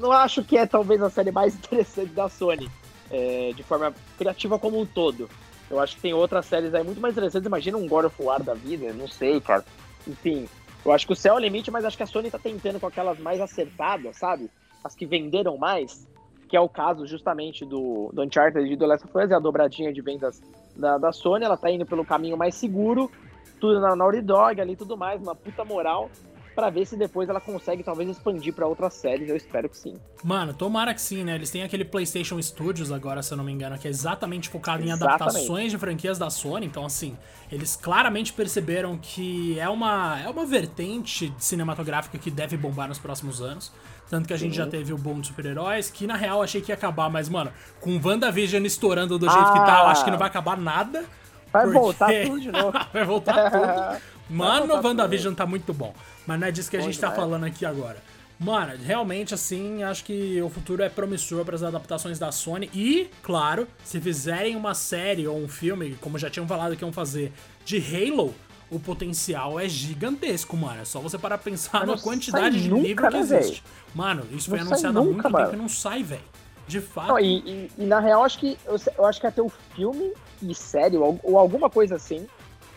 não acho que é talvez a série mais interessante da Sony, é, de forma criativa como um todo. Eu acho que tem outras séries aí muito mais interessantes. Imagina um God of War da vida, não sei, cara. Enfim, eu acho que o céu é o limite, mas acho que a Sony tá tentando com aquelas mais acertadas, sabe? As que venderam mais, que é o caso justamente do, do Uncharted e do Last of Us, é a dobradinha de vendas da, da Sony, ela tá indo pelo caminho mais seguro, tudo na Naughty Dog ali tudo mais, uma puta moral para ver se depois ela consegue talvez expandir para outras séries, eu espero que sim. Mano, tomara que sim, né? Eles têm aquele PlayStation Studios agora, se eu não me engano, que é exatamente focado exatamente. em adaptações de franquias da Sony, então assim, eles claramente perceberam que é uma é uma vertente cinematográfica que deve bombar nos próximos anos. Tanto que a gente já teve o bom de super-heróis, que na real achei que ia acabar, mas, mano, com WandaVision estourando do jeito ah. que tá, eu acho que não vai acabar nada. Vai porque... voltar tudo de novo. vai voltar tudo. Mano, o WandaVision tá muito bom. Mas não é disso que a gente tá falando aqui agora. Mano, realmente, assim, acho que o futuro é promissor para as adaptações da Sony. E, claro, se fizerem uma série ou um filme, como já tinham falado que iam fazer, de Halo, o potencial é gigantesco, mano. É só você parar pra pensar na quantidade de nunca, livro que né, existe. Mano, isso não foi anunciado há muito mano. tempo e não sai, velho. De fato. Não, e, e, e, na real, acho que eu, eu acho que até o filme e série, ou, ou, alguma coisa assim,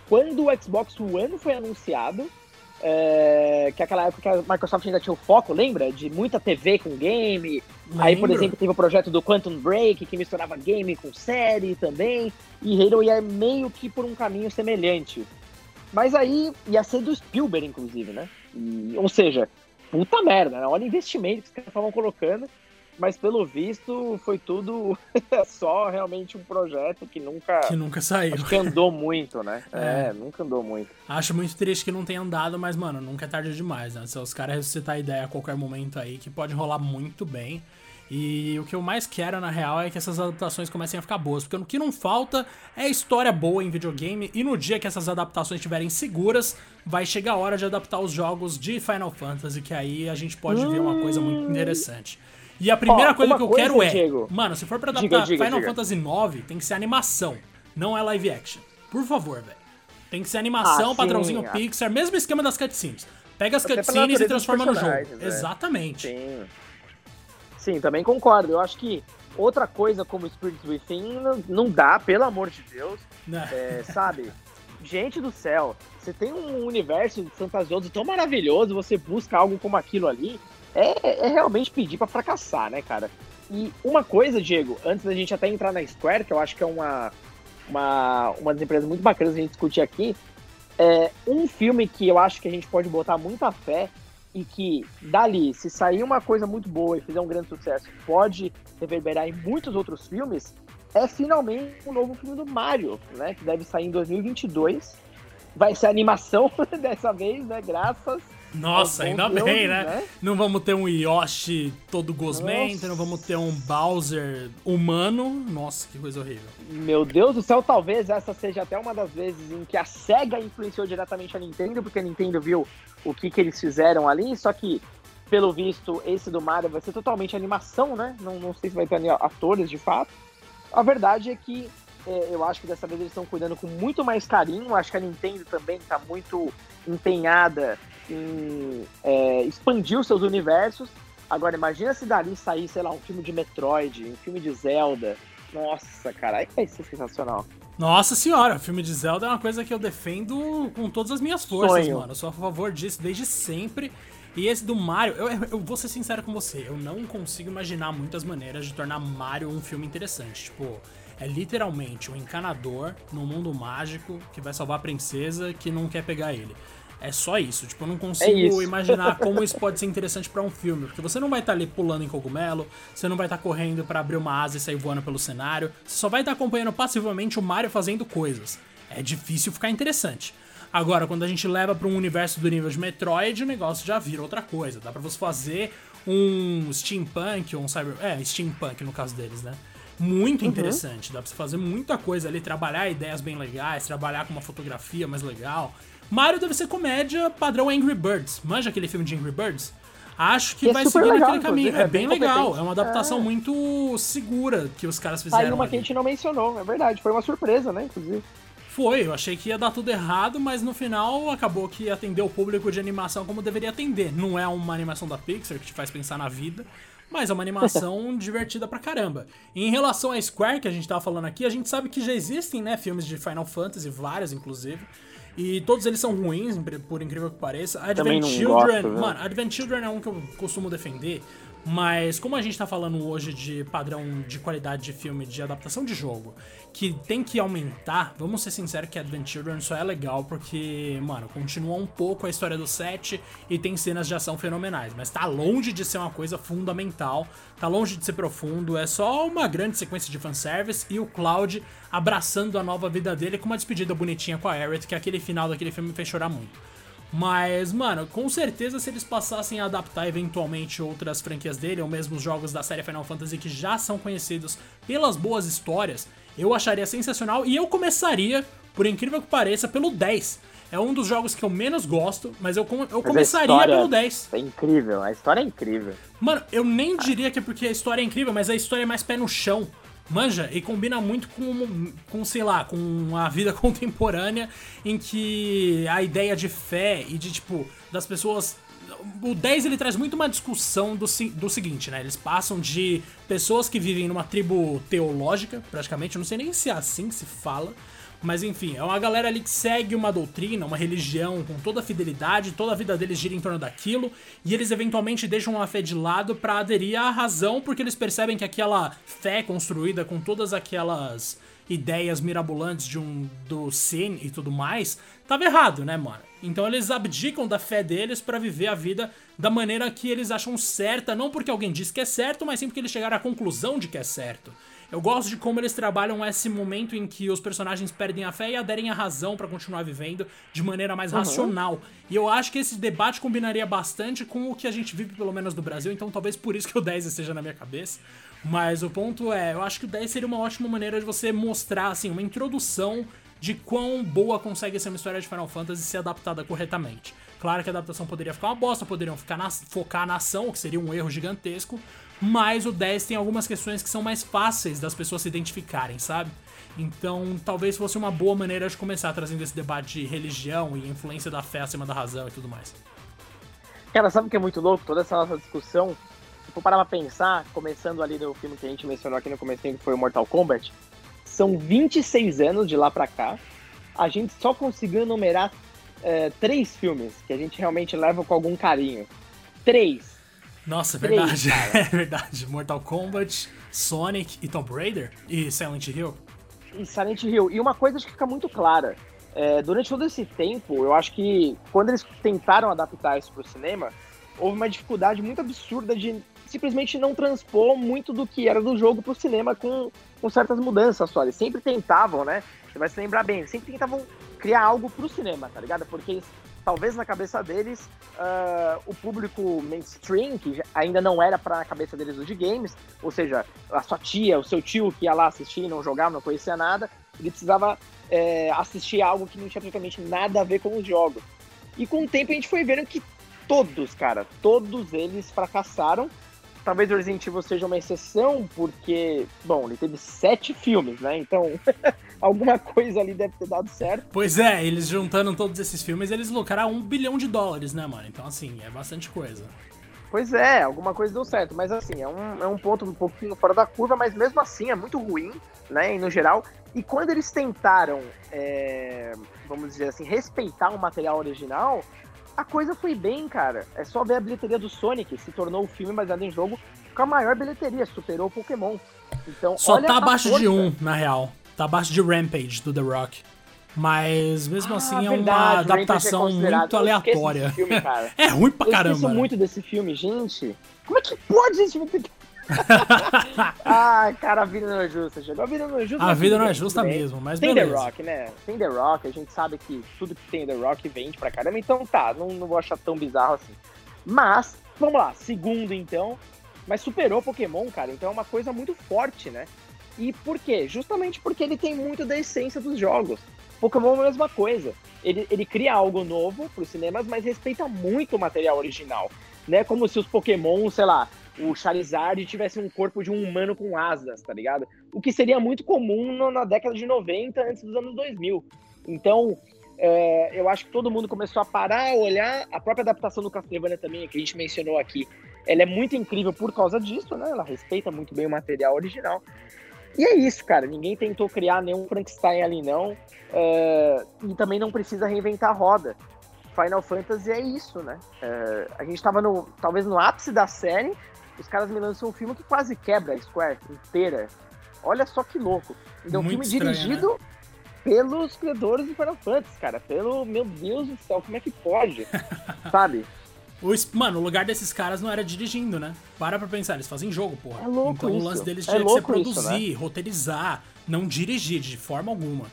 quando o Xbox One foi anunciado, é, que aquela época que a Microsoft ainda tinha o foco, lembra? De muita TV com game. Lembro. Aí, por exemplo, teve o projeto do Quantum Break, que misturava game com série também. E Halo ia meio que por um caminho semelhante. Mas aí ia ser do Spielberg, inclusive, né? E, ou seja, puta merda, né? olha o investimento que os caras estavam colocando. Mas pelo visto foi tudo só realmente um projeto que nunca. Que nunca saiu. Que andou muito, né? É. é. nunca andou muito. Acho muito triste que não tenha andado, mas, mano, nunca é tarde demais, né? Se os caras ressuscitar a ideia a qualquer momento aí, que pode rolar muito bem. E o que eu mais quero, na real, é que essas adaptações comecem a ficar boas. Porque o que não falta é história boa em videogame. E no dia que essas adaptações estiverem seguras, vai chegar a hora de adaptar os jogos de Final Fantasy. Que aí a gente pode ver uma coisa muito hum. interessante. E a primeira coisa que eu coisa, quero é. Diego, mano, se for pra adaptar diga, diga, Final diga. Fantasy IX, tem que ser animação. Não é live action. Por favor, velho. Tem que ser animação, ah, padrãozinho sim, Pixar, mesmo esquema das cutscenes. Pega as cutscenes e transforma no jogo. Né? Exatamente. Sim. Sim, também concordo. Eu acho que outra coisa como Spirit Within não dá, pelo amor de Deus. É, sabe? Gente do céu, você tem um universo fantasioso tão maravilhoso, você busca algo como aquilo ali, é, é realmente pedir para fracassar, né, cara? E uma coisa, Diego, antes da gente até entrar na Square, que eu acho que é uma, uma, uma das empresas muito bacanas a gente discutir aqui, é um filme que eu acho que a gente pode botar muita fé e que dali, se sair uma coisa muito boa e fizer um grande sucesso, pode reverberar em muitos outros filmes, é finalmente o um novo filme do Mario, né? Que deve sair em 2022. Vai ser animação dessa vez, né? Graças nossa, ainda bem, né? né? Não vamos ter um Yoshi todo gosmento, não vamos ter um Bowser humano. Nossa, que coisa horrível. Meu Deus do céu, talvez essa seja até uma das vezes em que a SEGA influenciou diretamente a Nintendo, porque a Nintendo viu o que, que eles fizeram ali, só que pelo visto, esse do Mario vai ser totalmente animação, né? Não, não sei se vai ter atores de fato. A verdade é que é, eu acho que dessa vez eles estão cuidando com muito mais carinho. Acho que a Nintendo também está muito empenhada em é, expandir os seus universos. Agora, imagina se dali sair, sei lá, um filme de Metroid, um filme de Zelda. Nossa, cara, aí vai ser sensacional. Nossa senhora, o filme de Zelda é uma coisa que eu defendo com todas as minhas forças, Sonho. mano. Eu sou a favor disso desde sempre. E esse do Mario, eu, eu vou ser sincero com você, eu não consigo imaginar muitas maneiras de tornar Mario um filme interessante. Tipo, é literalmente um encanador no mundo mágico que vai salvar a princesa que não quer pegar ele. É só isso. Tipo, eu não consigo é imaginar como isso pode ser interessante para um filme. Porque você não vai estar tá ali pulando em cogumelo, você não vai estar tá correndo para abrir uma asa e sair voando pelo cenário. Você só vai estar tá acompanhando passivamente o Mario fazendo coisas. É difícil ficar interessante. Agora, quando a gente leva para um universo do nível de Metroid, o negócio já vira outra coisa. Dá para você fazer um steampunk, um cyber, é, steampunk no caso deles, né? Muito uhum. interessante. Dá pra você fazer muita coisa ali, trabalhar ideias bem legais, trabalhar com uma fotografia mais legal. Mario deve ser comédia padrão Angry Birds. Manja aquele filme de Angry Birds? Acho que, é vai seguir legal, naquele caminho. É, é bem, bem legal. É uma adaptação é. muito segura que os caras fizeram. Aí uma ali. que a gente não mencionou, é verdade. Foi uma surpresa, né, inclusive. Foi, eu achei que ia dar tudo errado, mas no final acabou que atendeu o público de animação como deveria atender. Não é uma animação da Pixar que te faz pensar na vida, mas é uma animação divertida pra caramba. E em relação a Square, que a gente tava falando aqui, a gente sabe que já existem, né, filmes de Final Fantasy, vários inclusive. E todos eles são ruins, por incrível que pareça. Advent Children, gosto, mano, Advent Children é um que eu costumo defender, mas como a gente tá falando hoje de padrão de qualidade de filme, de adaptação de jogo, que tem que aumentar, vamos ser sinceros que Advent Children só é legal porque, mano, continua um pouco a história do set e tem cenas de ação fenomenais, mas tá longe de ser uma coisa fundamental, tá longe de ser profundo, é só uma grande sequência de fanservice e o Cloud abraçando a nova vida dele com uma despedida bonitinha com a Aerith, que aquele final daquele filme me fez chorar muito. Mas, mano, com certeza se eles passassem a adaptar eventualmente outras franquias dele, ou mesmo os jogos da série Final Fantasy que já são conhecidos pelas boas histórias, eu acharia sensacional e eu começaria, por incrível que pareça, pelo 10. É um dos jogos que eu menos gosto, mas eu, eu mas começaria pelo 10. É incrível, a história é incrível. Mano, eu nem diria que é porque a história é incrível, mas a história é mais pé no chão. Manja, e combina muito com, com, sei lá, com a vida contemporânea em que a ideia de fé e de, tipo, das pessoas o 10 ele traz muito uma discussão do, do seguinte, né? Eles passam de pessoas que vivem numa tribo teológica, praticamente, eu não sei nem se é assim que se fala, mas enfim, é uma galera ali que segue uma doutrina, uma religião com toda a fidelidade, toda a vida deles gira em torno daquilo, e eles eventualmente deixam a fé de lado para aderir à razão, porque eles percebem que aquela fé construída com todas aquelas ideias mirabolantes de um do Sin e tudo mais, tava errado, né, mano? Então eles abdicam da fé deles para viver a vida da maneira que eles acham certa, não porque alguém disse que é certo, mas sim porque eles chegaram à conclusão de que é certo. Eu gosto de como eles trabalham esse momento em que os personagens perdem a fé e aderem à razão para continuar vivendo de maneira mais uhum. racional. E eu acho que esse debate combinaria bastante com o que a gente vive, pelo menos no Brasil, então talvez por isso que o 10 esteja na minha cabeça. Mas o ponto é, eu acho que o 10 seria uma ótima maneira de você mostrar, assim, uma introdução de quão boa consegue ser uma história de Final Fantasy ser adaptada corretamente. Claro que a adaptação poderia ficar uma bosta, poderiam ficar na, focar na ação, o que seria um erro gigantesco, mas o 10 tem algumas questões que são mais fáceis das pessoas se identificarem, sabe? Então, talvez fosse uma boa maneira de começar trazendo esse debate de religião e influência da fé acima da razão e tudo mais. Cara, sabe o que é muito louco? Toda essa nossa discussão, se for parar pra pensar, começando ali no filme que a gente mencionou aqui no começo, que foi o Mortal Kombat, são 26 anos de lá pra cá, a gente só conseguiu numerar é, três filmes que a gente realmente leva com algum carinho. Três. Nossa, é verdade. é verdade. Mortal Kombat, Sonic e Tomb Raider e Silent Hill. E Silent Hill. E uma coisa que fica muito clara. É, durante todo esse tempo, eu acho que quando eles tentaram adaptar isso para o cinema, houve uma dificuldade muito absurda de simplesmente não transpor muito do que era do jogo para o cinema com, com certas mudanças só. Eles sempre tentavam, né? Você vai se lembrar bem, sempre tentavam criar algo para o cinema, tá ligado? Porque eles talvez na cabeça deles, uh, o público mainstream, que ainda não era para a cabeça deles os de games, ou seja, a sua tia, o seu tio que ia lá assistir, não jogava, não conhecia nada, ele precisava é, assistir algo que não tinha praticamente nada a ver com os jogos. E com o tempo a gente foi vendo que todos, cara, todos eles fracassaram. Talvez o Resident Evil seja uma exceção, porque, bom, ele teve sete filmes, né? Então, alguma coisa ali deve ter dado certo. Pois é, eles juntando todos esses filmes, eles lucraram um bilhão de dólares, né, mano? Então, assim, é bastante coisa. Pois é, alguma coisa deu certo, mas assim, é um, é um ponto um pouquinho fora da curva, mas mesmo assim é muito ruim, né, no geral. E quando eles tentaram, é, vamos dizer assim, respeitar o material original, a coisa foi bem, cara. É só ver a bilheteria do Sonic, se tornou o filme baseado em jogo com a maior bilheteria, superou o Pokémon. Então, só tá abaixo de um, na real. Tá abaixo de Rampage do The Rock. Mas mesmo ah, assim é verdade, uma é adaptação é muito aleatória. Filme, é ruim pra caramba. Eu esqueço muito desse filme, gente. Como é que pode filme ah, cara, a vida não é justa. Chegou a vida não é justa. A vida não é justa mesmo, mas Tem beleza. The Rock, né? Tem The Rock, a gente sabe que tudo que tem The Rock vende pra caramba, então tá, não, não vou achar tão bizarro assim. Mas, vamos lá, segundo então, mas superou Pokémon, cara, então é uma coisa muito forte, né? E por quê? Justamente porque ele tem muito da essência dos jogos. Pokémon é a mesma coisa. Ele, ele cria algo novo para os cinemas, mas respeita muito o material original. Né? Como se os Pokémon, sei lá, o Charizard tivesse um corpo de um humano com asas, tá ligado? O que seria muito comum na década de 90, antes dos anos 2000. Então, é, eu acho que todo mundo começou a parar, a olhar. A própria adaptação do Castlevania também, que a gente mencionou aqui, ela é muito incrível por causa disso, né? Ela respeita muito bem o material original. E é isso, cara. Ninguém tentou criar nenhum Frankenstein ali, não. É, e também não precisa reinventar a roda. Final Fantasy é isso, né? É, a gente tava no, talvez no ápice da série, os caras me lançam um filme que quase quebra a Square inteira. Olha só que louco. Então, um filme estranho, dirigido né? pelos criadores do Final Fantasy, cara. Pelo, meu Deus do céu, como é que pode? Sabe? O, mano, o lugar desses caras não era dirigindo, né? Para pra pensar, eles fazem jogo, porra. É louco então isso. o lance deles é tinha que ser produzir, isso, né? roteirizar, não dirigir de forma alguma.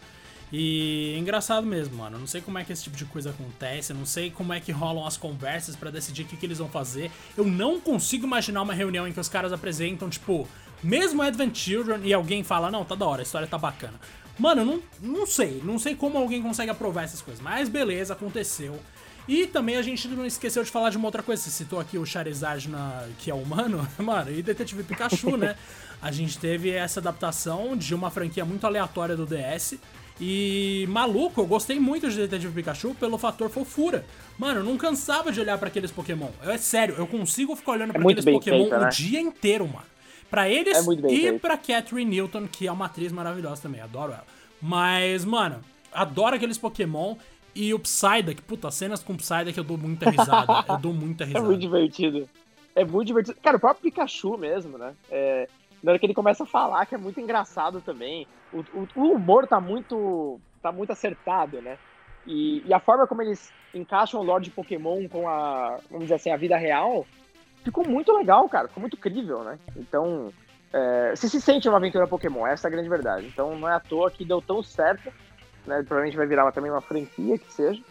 E é engraçado mesmo, mano. não sei como é que esse tipo de coisa acontece, não sei como é que rolam as conversas para decidir o que, que eles vão fazer. Eu não consigo imaginar uma reunião em que os caras apresentam, tipo, mesmo Advent Children e alguém fala, não, tá da hora, a história tá bacana. Mano, não, não sei, não sei como alguém consegue aprovar essas coisas, mas beleza, aconteceu. E também a gente não esqueceu de falar de uma outra coisa. Você citou aqui o Charizard, na, que é humano. Mano, e Detetive Pikachu, né? A gente teve essa adaptação de uma franquia muito aleatória do DS. E maluco, eu gostei muito de Detetive Pikachu pelo fator fofura. Mano, eu não cansava de olhar para aqueles Pokémon. É sério, eu consigo ficar olhando é pra aqueles Pokémon feita, né? o dia inteiro, mano. Pra eles é e pra Catherine Newton, que é uma atriz maravilhosa também, adoro ela. Mas, mano, adoro aqueles Pokémon. E o Psyduck, puta, cenas com o Psyduck eu dou muita risada. eu dou muita risada. É muito divertido. É muito divertido. Cara, o próprio Pikachu mesmo, né? É, na hora que ele começa a falar, que é muito engraçado também. O, o, o humor tá muito, tá muito acertado, né? E, e, a forma como eles encaixam o Lorde Pokémon com a, vamos dizer assim, a vida real, ficou muito legal, cara. Ficou muito crível, né? Então, é, você se sente uma aventura Pokémon, essa é a grande verdade. Então, não é à toa que deu tão certo né? Provavelmente vai virar também uma franquia que seja.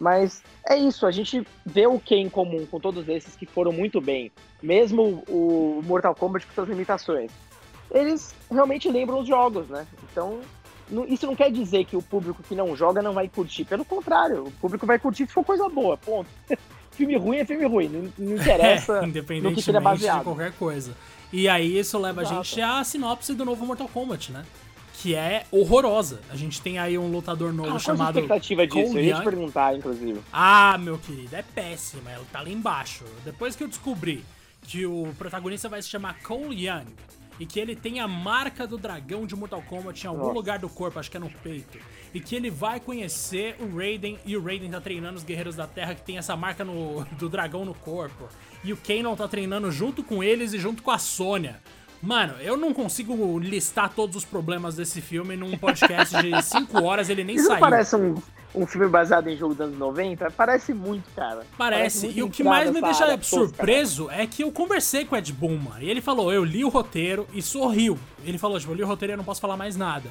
Mas é isso, a gente vê o que em comum com todos esses que foram muito bem, mesmo o Mortal Kombat com suas limitações. Eles realmente lembram os jogos, né? Então, isso não quer dizer que o público que não joga não vai curtir. Pelo contrário, o público vai curtir se for coisa boa, ponto. filme ruim é filme ruim, não, não interessa é, no que ele é baseado. de qualquer coisa. E aí isso leva Exato. a gente à sinopse do novo Mortal Kombat, né? Que é horrorosa. A gente tem aí um lutador novo ah, chamado. Qual a expectativa disso? Eu ia te perguntar, inclusive. Ah, meu querido, é péssima. Ela tá lá embaixo. Depois que eu descobri que o protagonista vai se chamar Cole Young e que ele tem a marca do dragão de Mortal Kombat em algum Nossa. lugar do corpo, acho que é no peito, e que ele vai conhecer o Raiden e o Raiden tá treinando os Guerreiros da Terra que tem essa marca no, do dragão no corpo, e o Kanon tá treinando junto com eles e junto com a Sônia. Mano, eu não consigo listar todos os problemas desse filme num podcast de 5 horas, ele nem Isso saiu. parece um, um filme baseado em jogo dos anos 90? Parece muito, cara. Parece. parece muito e o que mais me deixa surpreso tosca, é que eu conversei com o Ed Boon, mano. E ele falou, eu li o roteiro e sorriu. Ele falou, tipo, eu li o roteiro e eu não posso falar mais nada.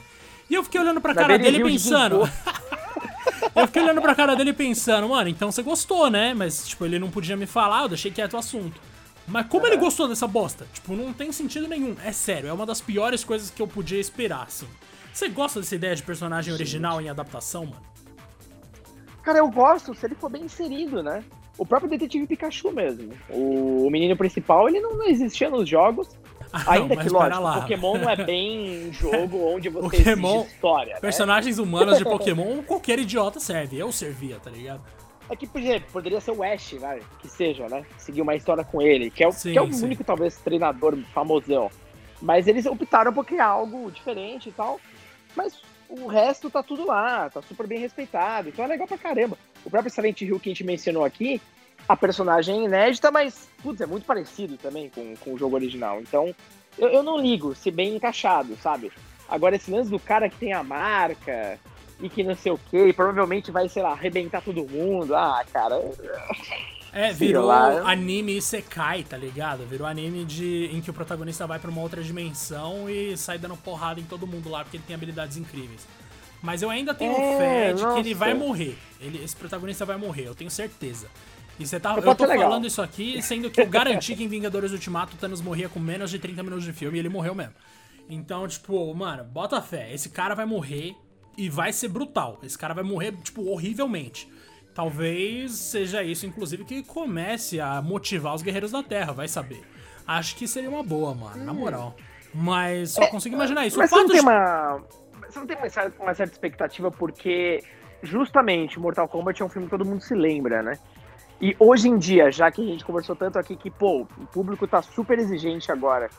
E eu fiquei olhando pra cara dele pensando... eu fiquei olhando pra cara dele pensando, mano, então você gostou, né? Mas, tipo, ele não podia me falar, eu deixei quieto o assunto. Mas como ele gostou dessa bosta? Tipo, não tem sentido nenhum. É sério, é uma das piores coisas que eu podia esperar, assim. Você gosta dessa ideia de personagem original em adaptação, mano? Cara, eu gosto se ele for bem inserido, né? o próprio Detetive Pikachu mesmo. O, menino principal, ele não, existia nos jogos. Ah, ainda não, que, lógico, Pokémon não é bem um jogo onde você Pokémon, história. Né? Personagens humanos de Pokémon, qualquer idiota serve. Eu servia, tá ligado? É que, por exemplo, poderia ser o Ash, que seja, né? Seguir uma história com ele, que é o, sim, que é o único, talvez, treinador famosão. Mas eles optaram por criar algo diferente e tal. Mas o resto tá tudo lá, tá super bem respeitado. Então é legal pra caramba. O próprio Silent Hill que a gente mencionou aqui, a personagem é inédita, mas, putz, é muito parecido também com, com o jogo original. Então, eu, eu não ligo se bem encaixado, sabe? Agora, esse lance do cara que tem a marca, e que não sei o que, e provavelmente vai, sei lá, arrebentar todo mundo. Ah, cara. É, virou lá. anime Isekai, tá ligado? Virou anime de, em que o protagonista vai pra uma outra dimensão e sai dando porrada em todo mundo lá porque ele tem habilidades incríveis. Mas eu ainda tenho é, fé de nossa. que ele vai morrer. Ele, esse protagonista vai morrer, eu tenho certeza. E você tá, eu, eu tô falando isso aqui, sendo que eu garanti que em Vingadores Ultimato o Thanos morria com menos de 30 minutos de filme e ele morreu mesmo. Então, tipo, mano, bota fé. Esse cara vai morrer e vai ser brutal. Esse cara vai morrer, tipo, horrivelmente. Talvez seja isso, inclusive, que comece a motivar os guerreiros da Terra, vai saber. Acho que seria uma boa, mano, na hum. moral. Mas só é, consigo imaginar isso. Mas você não, tem de... uma, você não tem uma certa, uma certa expectativa porque, justamente, Mortal Kombat é um filme que todo mundo se lembra, né? E hoje em dia, já que a gente conversou tanto aqui que, pô, o público tá super exigente agora,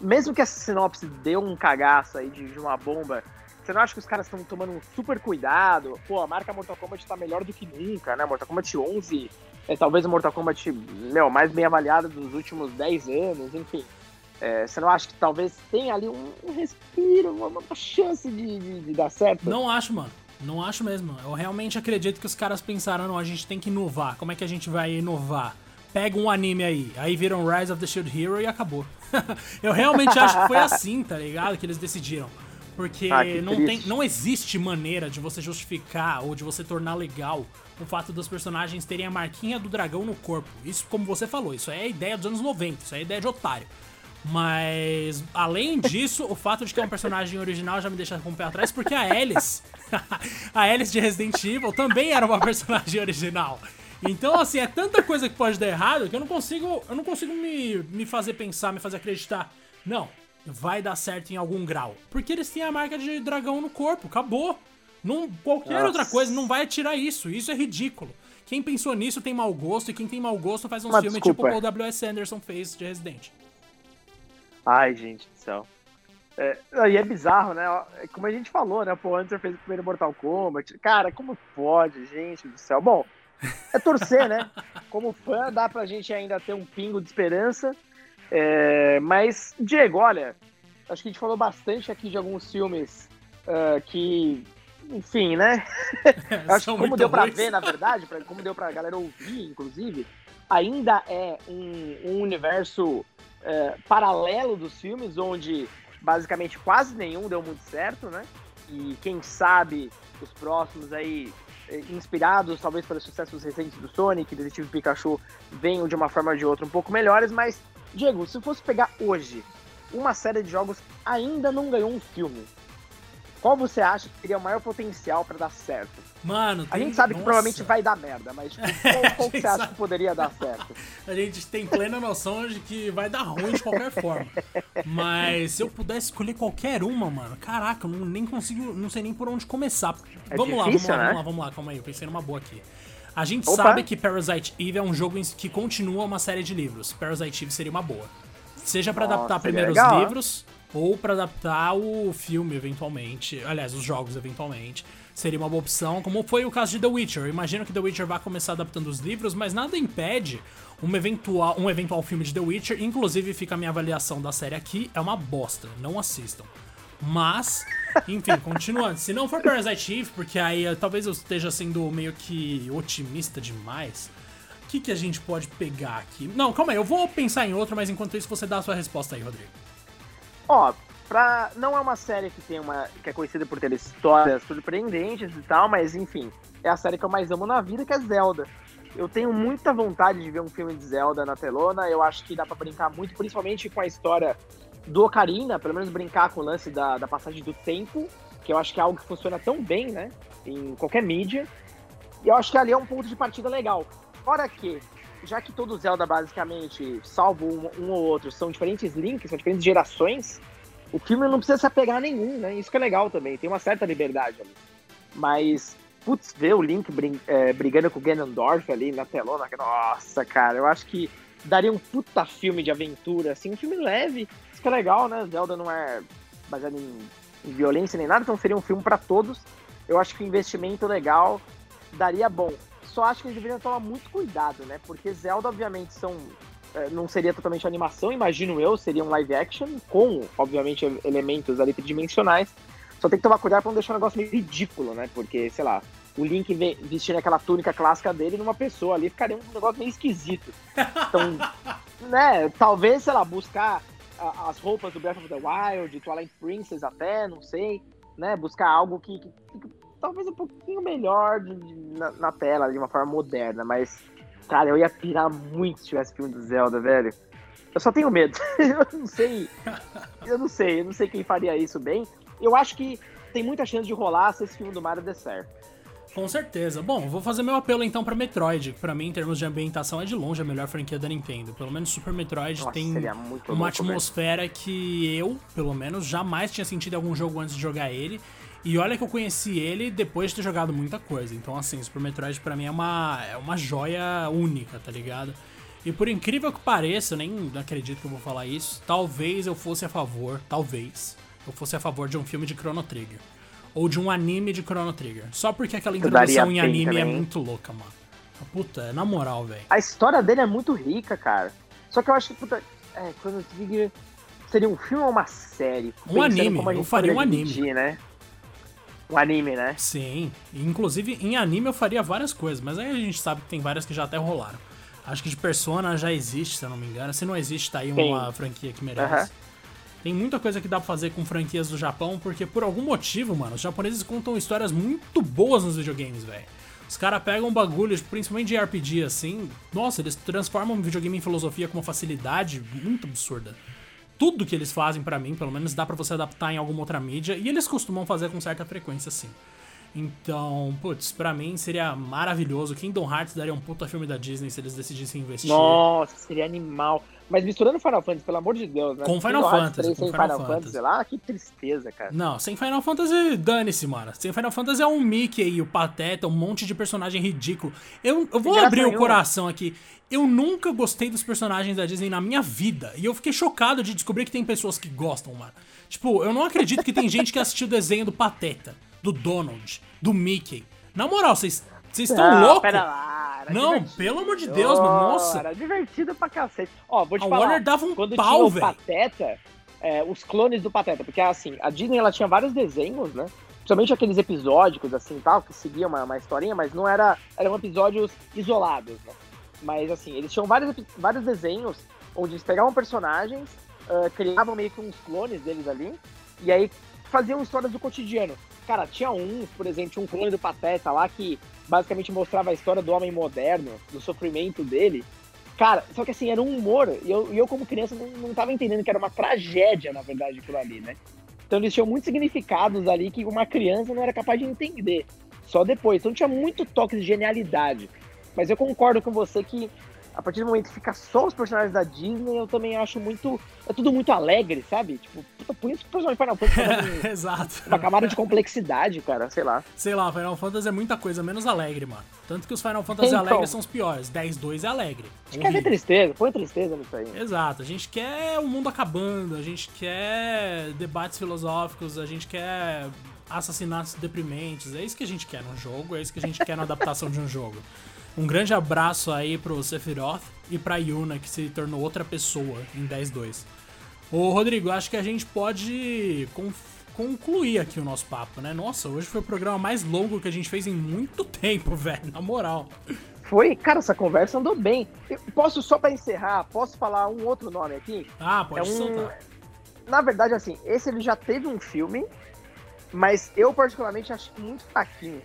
mesmo que essa sinopse dê um cagaço aí de, de uma bomba, você não acha que os caras estão tomando um super cuidado? Pô, a marca Mortal Kombat tá melhor do que nunca, né? Mortal Kombat 11 é talvez o Mortal Kombat meu, mais bem avaliado dos últimos 10 anos, enfim. É, você não acha que talvez tenha ali um, um respiro, uma, chance de, de, de, dar certo? Não acho, mano. Não acho mesmo. Eu realmente acredito que os caras pensaram, não, a gente tem que inovar. Como é que a gente vai inovar? Pega um anime aí, aí viram Rise of the Shield Hero e acabou. eu realmente acho que foi assim, tá ligado? Que eles decidiram. Porque ah, não, tem, não existe maneira de você justificar ou de você tornar legal o fato dos personagens terem a marquinha do dragão no corpo. Isso, como você falou, isso é a ideia dos anos 90, isso é a ideia de otário. Mas, além disso, o fato de que é um personagem original já me deixa com o pé atrás, porque a Alice, a Alice de Resident Evil também era uma personagem original. Então, assim, é tanta coisa que pode dar errado que eu não consigo, eu não consigo me, me fazer pensar, me fazer acreditar. Não, vai dar certo em algum grau. Porque eles têm a marca de dragão no corpo, acabou. Não, qualquer Nossa. outra coisa não vai tirar isso. Isso é ridículo. Quem pensou nisso tem mau gosto, e quem tem mau gosto faz um filme desculpa. tipo o W.S. Anderson fez de Resident. Ai, gente do céu. É, e é bizarro, né? É como a gente falou, né? O Paul Anderson fez o primeiro Mortal Kombat. Cara, como pode, gente do céu? Bom, é torcer, né? Como fã, dá pra gente ainda ter um pingo de esperança. É, mas, Diego, olha, acho que a gente falou bastante aqui de alguns filmes uh, que, enfim, né? acho que como deu para ver, na verdade, pra, como deu pra galera ouvir, inclusive, ainda é um, um universo uh, paralelo dos filmes, onde basicamente quase nenhum deu muito certo, né? E quem sabe os próximos aí eh, inspirados talvez pelos sucessos recentes do Sonic, Detetive Pikachu, venham de uma forma ou de outra um pouco melhores, mas Diego, se fosse pegar hoje uma série de jogos ainda não ganhou um filme, qual você acha que teria o maior potencial para dar certo? Mano, tem... a gente sabe Nossa. que provavelmente vai dar merda, mas tipo, qual, qual que você acha que poderia dar certo? a gente tem plena noção de que vai dar ruim de qualquer forma. Mas se eu pudesse escolher qualquer uma, mano, caraca, eu não, nem consigo, não sei nem por onde começar. É vamos, difícil, lá, vamos né? lá, vamos lá, vamos lá, calma aí, eu pensei numa boa aqui. A gente Opa. sabe que Parasite Eve é um jogo que continua uma série de livros. Parasite Eve seria uma boa. Seja para adaptar primeiro os livros ou para adaptar o filme eventualmente, aliás, os jogos eventualmente. Seria uma boa opção, como foi o caso de The Witcher. Eu imagino que The Witcher vai começar adaptando os livros, mas nada impede um eventual, um eventual filme de The Witcher. Inclusive, fica a minha avaliação da série aqui, é uma bosta, não assistam. Mas, enfim, continuando. Se não for Parasite Eve, porque aí eh, talvez eu esteja sendo meio que otimista demais. O que, que a gente pode pegar aqui? Não, calma aí, eu vou pensar em outro, mas enquanto isso você dá a sua resposta aí, Rodrigo. Ó, pra... não é uma série que tem uma. que é conhecida por ter histórias surpreendentes e tal, mas enfim, é a série que eu mais amo na vida, que é Zelda. Eu tenho muita vontade de ver um filme de Zelda na telona. Eu acho que dá para brincar muito, principalmente com a história do Ocarina, pelo menos brincar com o lance da, da passagem do tempo, que eu acho que é algo que funciona tão bem, né? Em qualquer mídia. E eu acho que ali é um ponto de partida legal. Fora que, já que todo Zelda, basicamente, salvo um, um, ou outro, são diferentes links, são diferentes gerações, o filme não precisa se apegar a nenhum, né? Isso que é legal também, tem uma certa liberdade ali. Mas, putz, ver o Link é, brigando com o Ganondorf ali na telona, nossa, cara, eu acho que daria um puta filme de aventura, assim, um filme leve, que é legal, né? Zelda não é baseado em, em violência nem nada, então seria um filme para todos. Eu acho que o investimento legal daria bom. Só acho que eles deveriam tomar muito cuidado, né? Porque Zelda, obviamente, são. É, não seria totalmente animação, imagino eu, seria um live action, com, obviamente, elementos ali tridimensionais. Só tem que tomar cuidado pra não deixar um negócio meio ridículo, né? Porque, sei lá, o Link vestindo aquela túnica clássica dele numa pessoa ali ficaria um negócio meio esquisito. Então, né, talvez, sei lá, buscar as roupas do Breath of the Wild, Twilight Princess até, não sei, né, buscar algo que, que, que talvez um pouquinho melhor de, de, na, na, tela, de uma forma moderna, mas, cara, eu ia pirar muito se tivesse filme do Zelda, velho. Eu só tenho medo. eu não sei. Eu não sei, eu não sei quem faria isso bem. Eu acho que tem muita chance de rolar se esse filme do Mario der certo. Com certeza. Bom, vou fazer meu apelo então para Metroid, que pra mim, em termos de ambientação, é de longe a melhor franquia da Nintendo. Pelo menos Super Metroid Nossa, tem uma atmosfera que eu, pelo menos, jamais tinha sentido em algum jogo antes de jogar ele. E olha que eu conheci ele depois de ter jogado muita coisa. Então, assim, Super Metroid pra mim é uma, é uma joia única, tá ligado? E por incrível que pareça, eu nem acredito que eu vou falar isso, talvez eu fosse a favor, talvez, eu fosse a favor de um filme de Chrono Trigger ou de um anime de Chrono Trigger. Só porque aquela introdução em anime é também. é muito louca, mano. Puta, na moral, velho. A história dele é muito rica, cara. Só que eu acho que, puta, é, Chrono Trigger seria um filme ou uma série? Um anime, eu faria um anime. Dividir, né? Um anime, né? Sim. Inclusive, em anime eu faria várias coisas, mas aí a gente sabe que tem várias que já até rolaram. Acho que de Persona já existe, se eu não me engano. Se não existe, tá aí uma franquia que merece. Tem muita coisa que dá pra fazer com franquias do Japão, porque por algum motivo, mano, os japoneses contam histórias muito boas nos videogames, velho. Os caras pegam um bagulho, principalmente de RPG, assim. Nossa, eles transformam o videogame em filosofia com uma facilidade muito absurda. Tudo que eles fazem para mim, pelo menos dá para você adaptar em alguma outra mídia, e eles costumam fazer com certa frequência, assim. Então, putz, pra mim seria maravilhoso. Kingdom Hearts daria um puta filme da Disney se eles decidissem investir. Nossa, seria animal. Mas misturando Final Fantasy, pelo amor de Deus, né? Com Final Fantasy. 3 sem Final, Final Fantasy. Fantasy lá, que tristeza, cara. Não, sem Final Fantasy, dane-se, mano. Sem Final Fantasy é um Mickey e o Pateta, um monte de personagem ridículo. Eu, eu vou abrir o coração aqui. Eu nunca gostei dos personagens da Disney na minha vida. E eu fiquei chocado de descobrir que tem pessoas que gostam, mano. Tipo, eu não acredito que tem gente que assistiu o desenho do Pateta, do Donald, do Mickey. Na moral, vocês estão loucos? Pera lá não, divertido. pelo amor de Deus, mano. Nossa. Era divertido pra cacete. Ó, vou te a falar. Warner dava um quando pau, velho. Pateta, é, os clones do Pateta, porque assim, a Disney ela tinha vários desenhos, né? Principalmente aqueles episódicos, assim, tal, que seguiam uma, uma historinha, mas não era. Eram episódios isolados, né? Mas assim, eles tinham vários, vários desenhos onde eles pegavam personagens, uh, criavam meio que uns clones deles ali, e aí faziam histórias do cotidiano. Cara, tinha um, por exemplo, um clone do Pateta lá que basicamente mostrava a história do homem moderno, do sofrimento dele. Cara, só que assim, era um humor, e eu, e eu como criança não, não tava entendendo que era uma tragédia, na verdade, aquilo ali, né? Então eles tinham muitos significados ali que uma criança não era capaz de entender. Só depois. Então tinha muito toque de genialidade. Mas eu concordo com você que a partir do momento que fica só os personagens da Disney, eu também acho muito. É tudo muito alegre, sabe? Tipo, puta, por isso que o personagem Final Fantasy um, Exato. uma camada de complexidade, cara, sei lá. Sei lá, Final Fantasy é muita coisa, menos alegre, mano. Tanto que os Final Fantasy então, alegres são os piores. 10-2 é alegre. A gente quer ver tristeza, põe tristeza nisso aí. Exato, a gente quer o mundo acabando, a gente quer debates filosóficos, a gente quer assassinatos deprimentes. É isso que a gente quer num jogo, é isso que a gente quer na adaptação de um jogo. Um grande abraço aí pro Sephiroth e pra Yuna, que se tornou outra pessoa em 10-2. Ô Rodrigo, acho que a gente pode concluir aqui o nosso papo, né? Nossa, hoje foi o programa mais longo que a gente fez em muito tempo, velho, na moral. Foi, cara, essa conversa andou bem. Eu posso, só para encerrar, posso falar um outro nome aqui? Ah, pode é um... soltar. Na verdade, assim, esse ele já teve um filme, mas eu particularmente acho muito fraquinho,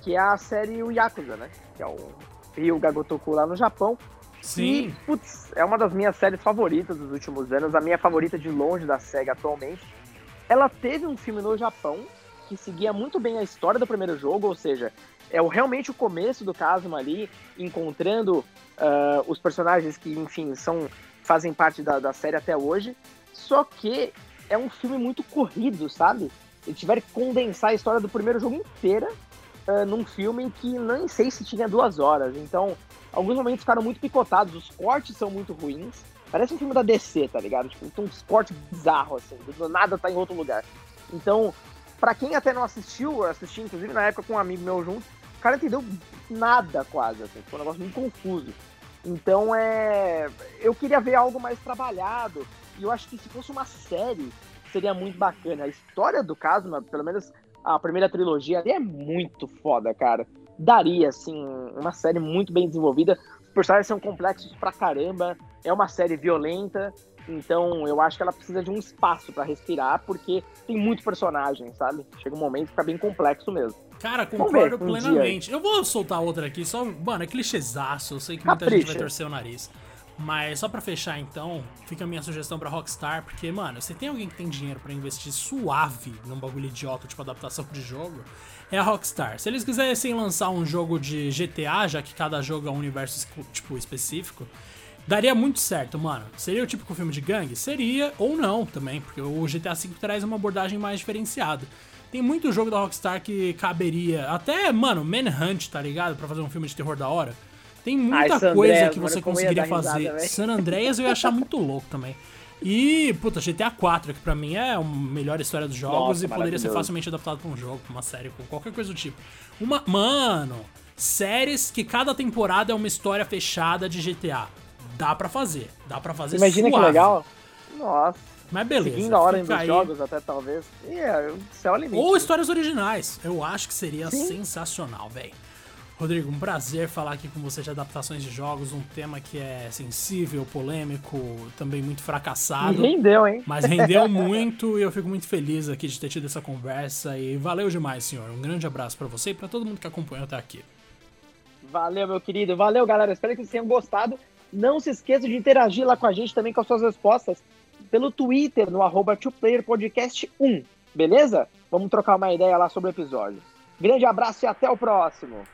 que é a série O Yakuza, né? Que é o Ryu Gagotoku lá no Japão. Sim. E, putz, é uma das minhas séries favoritas dos últimos anos, a minha favorita de longe da SEGA atualmente. Ela teve um filme no Japão que seguia muito bem a história do primeiro jogo, ou seja, é o, realmente o começo do Casma ali, encontrando uh, os personagens que, enfim, são fazem parte da, da série até hoje. Só que é um filme muito corrido, sabe? Eles tiveram que condensar a história do primeiro jogo inteira uh, num filme que nem sei se tinha duas horas. Então, alguns momentos ficaram muito picotados, os cortes são muito ruins. Parece um filme da DC, tá ligado? Tipo, tem uns cortes bizarros, assim, do nada tá em outro lugar. Então, para quem até não assistiu, eu assisti inclusive na época com um amigo meu junto, o cara entendeu nada quase, assim, foi um negócio muito confuso. Então é. Eu queria ver algo mais trabalhado. E eu acho que se fosse uma série, seria muito bacana. A história do Kazuma, pelo menos a primeira trilogia ali, é muito foda, cara. Daria, assim, uma série muito bem desenvolvida. Os personagens são complexos pra caramba. É uma série violenta. Então eu acho que ela precisa de um espaço para respirar, porque tem muito personagem, sabe? Chega um momento que fica bem complexo mesmo. Cara, concordo ver, um plenamente. Dia. Eu vou soltar outra aqui, só, mano, é clichêzaço, eu sei que muita Capricha. gente vai torcer o nariz. Mas só para fechar então, fica a minha sugestão para Rockstar, porque, mano, você tem alguém que tem dinheiro para investir suave num bagulho idiota, tipo adaptação de jogo, é a Rockstar. Se eles quisessem lançar um jogo de GTA, já que cada jogo é um universo tipo específico, daria muito certo, mano. Seria o típico filme de gangue? Seria, ou não também, porque o GTA V traz uma abordagem mais diferenciada. Tem muito jogo da Rockstar que caberia. Até, mano, Manhunt, tá ligado? Pra fazer um filme de terror da hora. Tem muita Ai, coisa Andreas, que você mano, conseguiria fazer. Risada, San Andreas eu ia achar muito louco também. E, puta, GTA 4, que pra mim é a melhor história dos jogos Nossa, e poderia ser facilmente adaptado pra um jogo, pra uma série, com qualquer coisa do tipo. Uma. Mano, séries que cada temporada é uma história fechada de GTA. Dá pra fazer. Dá pra fazer Imagina suave. que legal. Nossa. Mas beleza. Seguindo a ordem dos aí. jogos, até talvez. Yeah, céu é limite. Ou histórias originais. Eu acho que seria Sim. sensacional, velho. Rodrigo, um prazer falar aqui com você de adaptações de jogos, um tema que é sensível, polêmico, também muito fracassado. E rendeu, hein? Mas rendeu muito e eu fico muito feliz aqui de ter tido essa conversa e valeu demais, senhor. Um grande abraço para você e para todo mundo que acompanhou até aqui. Valeu, meu querido. Valeu, galera. Espero que vocês tenham gostado. Não se esqueça de interagir lá com a gente também com as suas respostas pelo Twitter, no arroba 2playerpodcast1, beleza? Vamos trocar uma ideia lá sobre o episódio. Grande abraço e até o próximo!